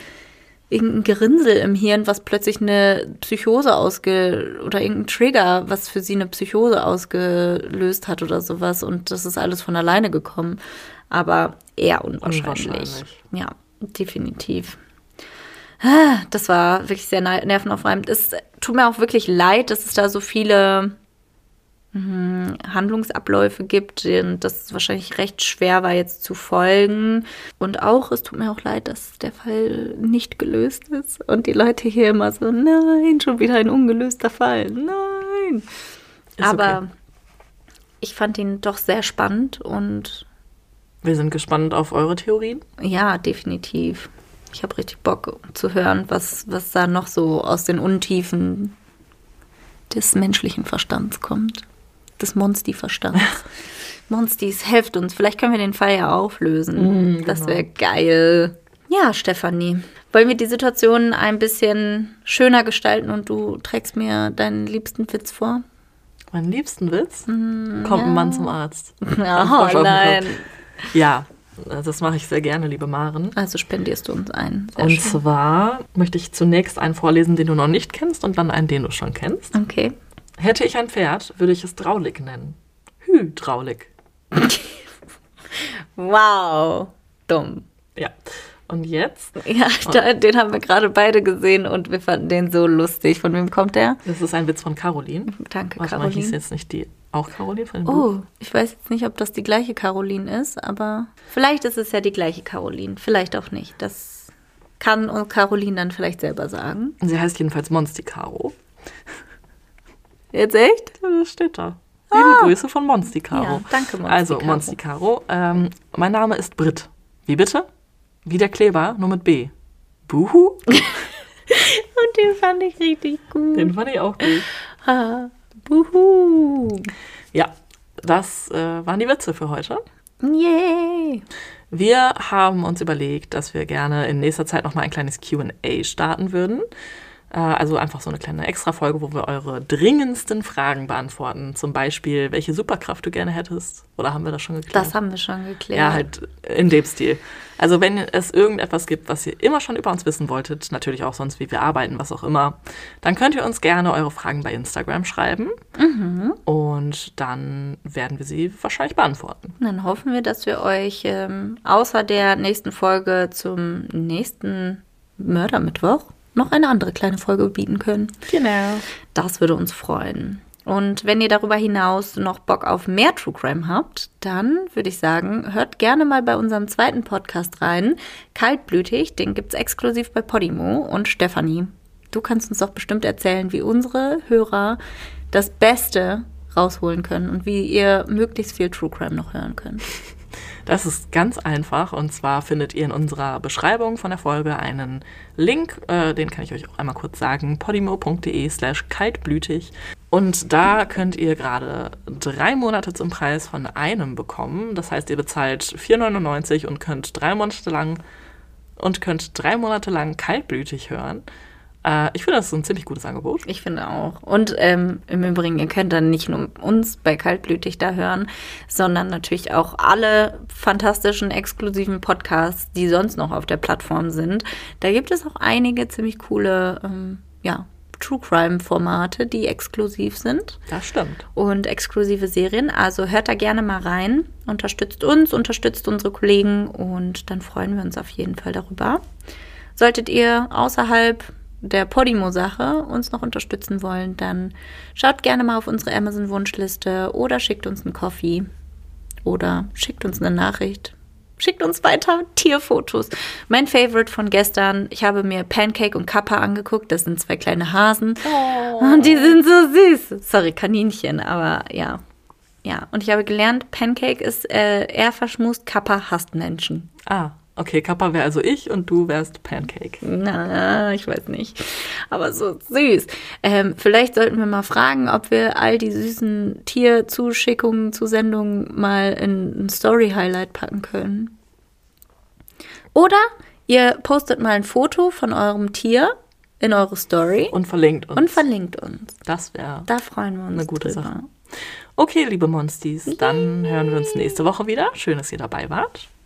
irgendein Gerinnsel im Hirn, was plötzlich eine Psychose ausge oder irgendein Trigger, was für sie eine Psychose ausgelöst hat oder sowas und das ist alles von alleine gekommen. Aber eher unwahrscheinlich. Unwahrscheinlich. Ja, definitiv. Ah, Das war wirklich sehr ner- nervenaufreibend. Es tut mir auch wirklich leid, dass es da so viele Handlungsabläufe gibt und das wahrscheinlich recht schwer war jetzt zu folgen. Und auch, es tut mir auch leid, dass der Fall nicht gelöst ist und die Leute hier immer so, nein, schon wieder ein ungelöster Fall, nein. Ist Aber okay. ich fand ihn doch sehr spannend und Wir sind gespannt auf eure Theorien. ja, definitiv. Ich habe richtig Bock zu hören, was, was da noch so aus den Untiefen des menschlichen Verstands kommt. Des Monsti-Verstands. Monstis, helft uns. Vielleicht können wir den Fall ja auflösen. Das wäre geil. Ja, Stefanie. Wollen wir die Situation ein bisschen schöner gestalten und du trägst mir deinen liebsten Witz vor? Meinen liebsten Witz? Kommt ein Mann zum Arzt. Ja, dem nein. Ja, das mache ich sehr gerne, liebe Maren. Also spendierst du uns ein. Sehr Und schön. zwar möchte ich zunächst einen vorlesen, den du noch nicht kennst und dann einen, den du schon kennst. Okay. Hätte ich ein Pferd, würde ich es Draulig nennen. Hydraulik. Wow. Dumm. Ja. Und jetzt, Ja, da, den haben wir gerade beide gesehen und wir fanden den so lustig. Von wem kommt der? das ist ein Witz von Caroline. Danke, Warte mal, hieß Caroline. jetzt nicht die auch Caroline von dem Buch? Oh, ich weiß jetzt nicht, ob das die gleiche Caroline ist, aber vielleicht ist es ja die gleiche Caroline. Vielleicht auch nicht. Das kann Caroline dann vielleicht selber sagen. Sie heißt jedenfalls Monsti Caro. Jetzt echt? Das steht da. Liebe Grüße von Monsti Caro. Ja, danke, Monsti Also. Monsti Caro. Ähm, mein Name ist Brit. Wie bitte? Wie der Kleber, nur mit B. Buhu? Und den fand ich richtig gut. Den fand ich auch gut. Ah, buhu. Ja, das äh, waren die Witze für heute. Yay. Wir haben uns überlegt, dass wir gerne in nächster Zeit nochmal ein kleines QA starten würden. Äh, also einfach so eine kleine Extra-Folge, wo wir eure dringendsten Fragen beantworten. Zum Beispiel, welche Superkraft du gerne hättest. Oder haben wir das schon geklärt? Das haben wir schon geklärt. Ja, halt in dem Stil. Also wenn es irgendetwas gibt, was ihr immer schon über uns wissen wolltet, natürlich auch sonst, wie wir arbeiten, was auch immer, dann könnt ihr uns gerne eure Fragen bei Instagram schreiben. Mhm. Und dann werden wir sie wahrscheinlich beantworten. Dann hoffen wir, dass wir euch ähm, außer der nächsten Folge zum nächsten Mördermittwoch noch eine andere kleine Folge bieten können. Genau. Das würde uns freuen. Und wenn ihr darüber hinaus noch Bock auf mehr True Crime habt, dann würde ich sagen, hört gerne mal bei unserem zweiten Podcast rein. Kaltblütig, den gibt es exklusiv bei Podimo. Und Stefanie, du kannst uns doch bestimmt erzählen, wie unsere Hörer das Beste rausholen können und wie ihr möglichst viel True Crime noch hören könnt. Das ist ganz einfach und zwar findet ihr in unserer Beschreibung von der Folge einen Link, äh, den kann ich euch auch einmal kurz sagen, podimo.de slash kaltblütig. Und da könnt ihr gerade drei Monate zum Preis von einem bekommen. Das heißt, ihr bezahlt 4,99 und könnt drei Monate lang und könnt drei Monate lang kaltblütig hören. Äh, ich finde, das ist ein ziemlich gutes Angebot. Ich finde auch. Und ähm, im Übrigen, ihr könnt dann nicht nur uns bei Kaltblütig da hören, sondern natürlich auch alle fantastischen, exklusiven Podcasts, die sonst noch auf der Plattform sind. Da gibt es auch einige ziemlich coole, ähm, ja, True Crime Formate, die exklusiv sind. Das stimmt. Und exklusive Serien. Also hört da gerne mal rein. Unterstützt uns, unterstützt unsere Kollegen und dann freuen wir uns auf jeden Fall darüber. Solltet ihr außerhalb der Podimo-Sache uns noch unterstützen wollen, dann schaut gerne mal auf unsere Amazon-Wunschliste oder schickt uns einen Coffee oder schickt uns eine Nachricht. Schickt uns weiter Tierfotos. Mein Favorite von gestern, ich habe mir Pancake und Kappa angeguckt. Das sind zwei kleine Hasen. Oh. Und die sind so süß. Sorry, Kaninchen, aber ja. Ja, und ich habe gelernt, Pancake ist äh, eher verschmust, Kappa hasst Menschen. Ah, okay, Kappa wäre also ich und du wärst Pancake. Na, ich weiß nicht. Aber so süß. Ähm, vielleicht sollten wir mal fragen, ob wir all die süßen Tierzuschickungen, Zusendungen mal in ein Story-Highlight packen können. Oder ihr postet mal ein Foto von eurem Tier in eure Story Und verlinkt uns. und verlinkt uns. das wäre Da freuen wir uns. Eine gute drüber. Sache. Okay, liebe Monsties, dann hören wir uns nächste Woche wieder. Schön, dass ihr dabei wart.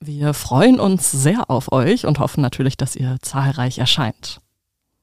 Wir freuen uns sehr auf euch und hoffen natürlich, dass ihr zahlreich erscheint.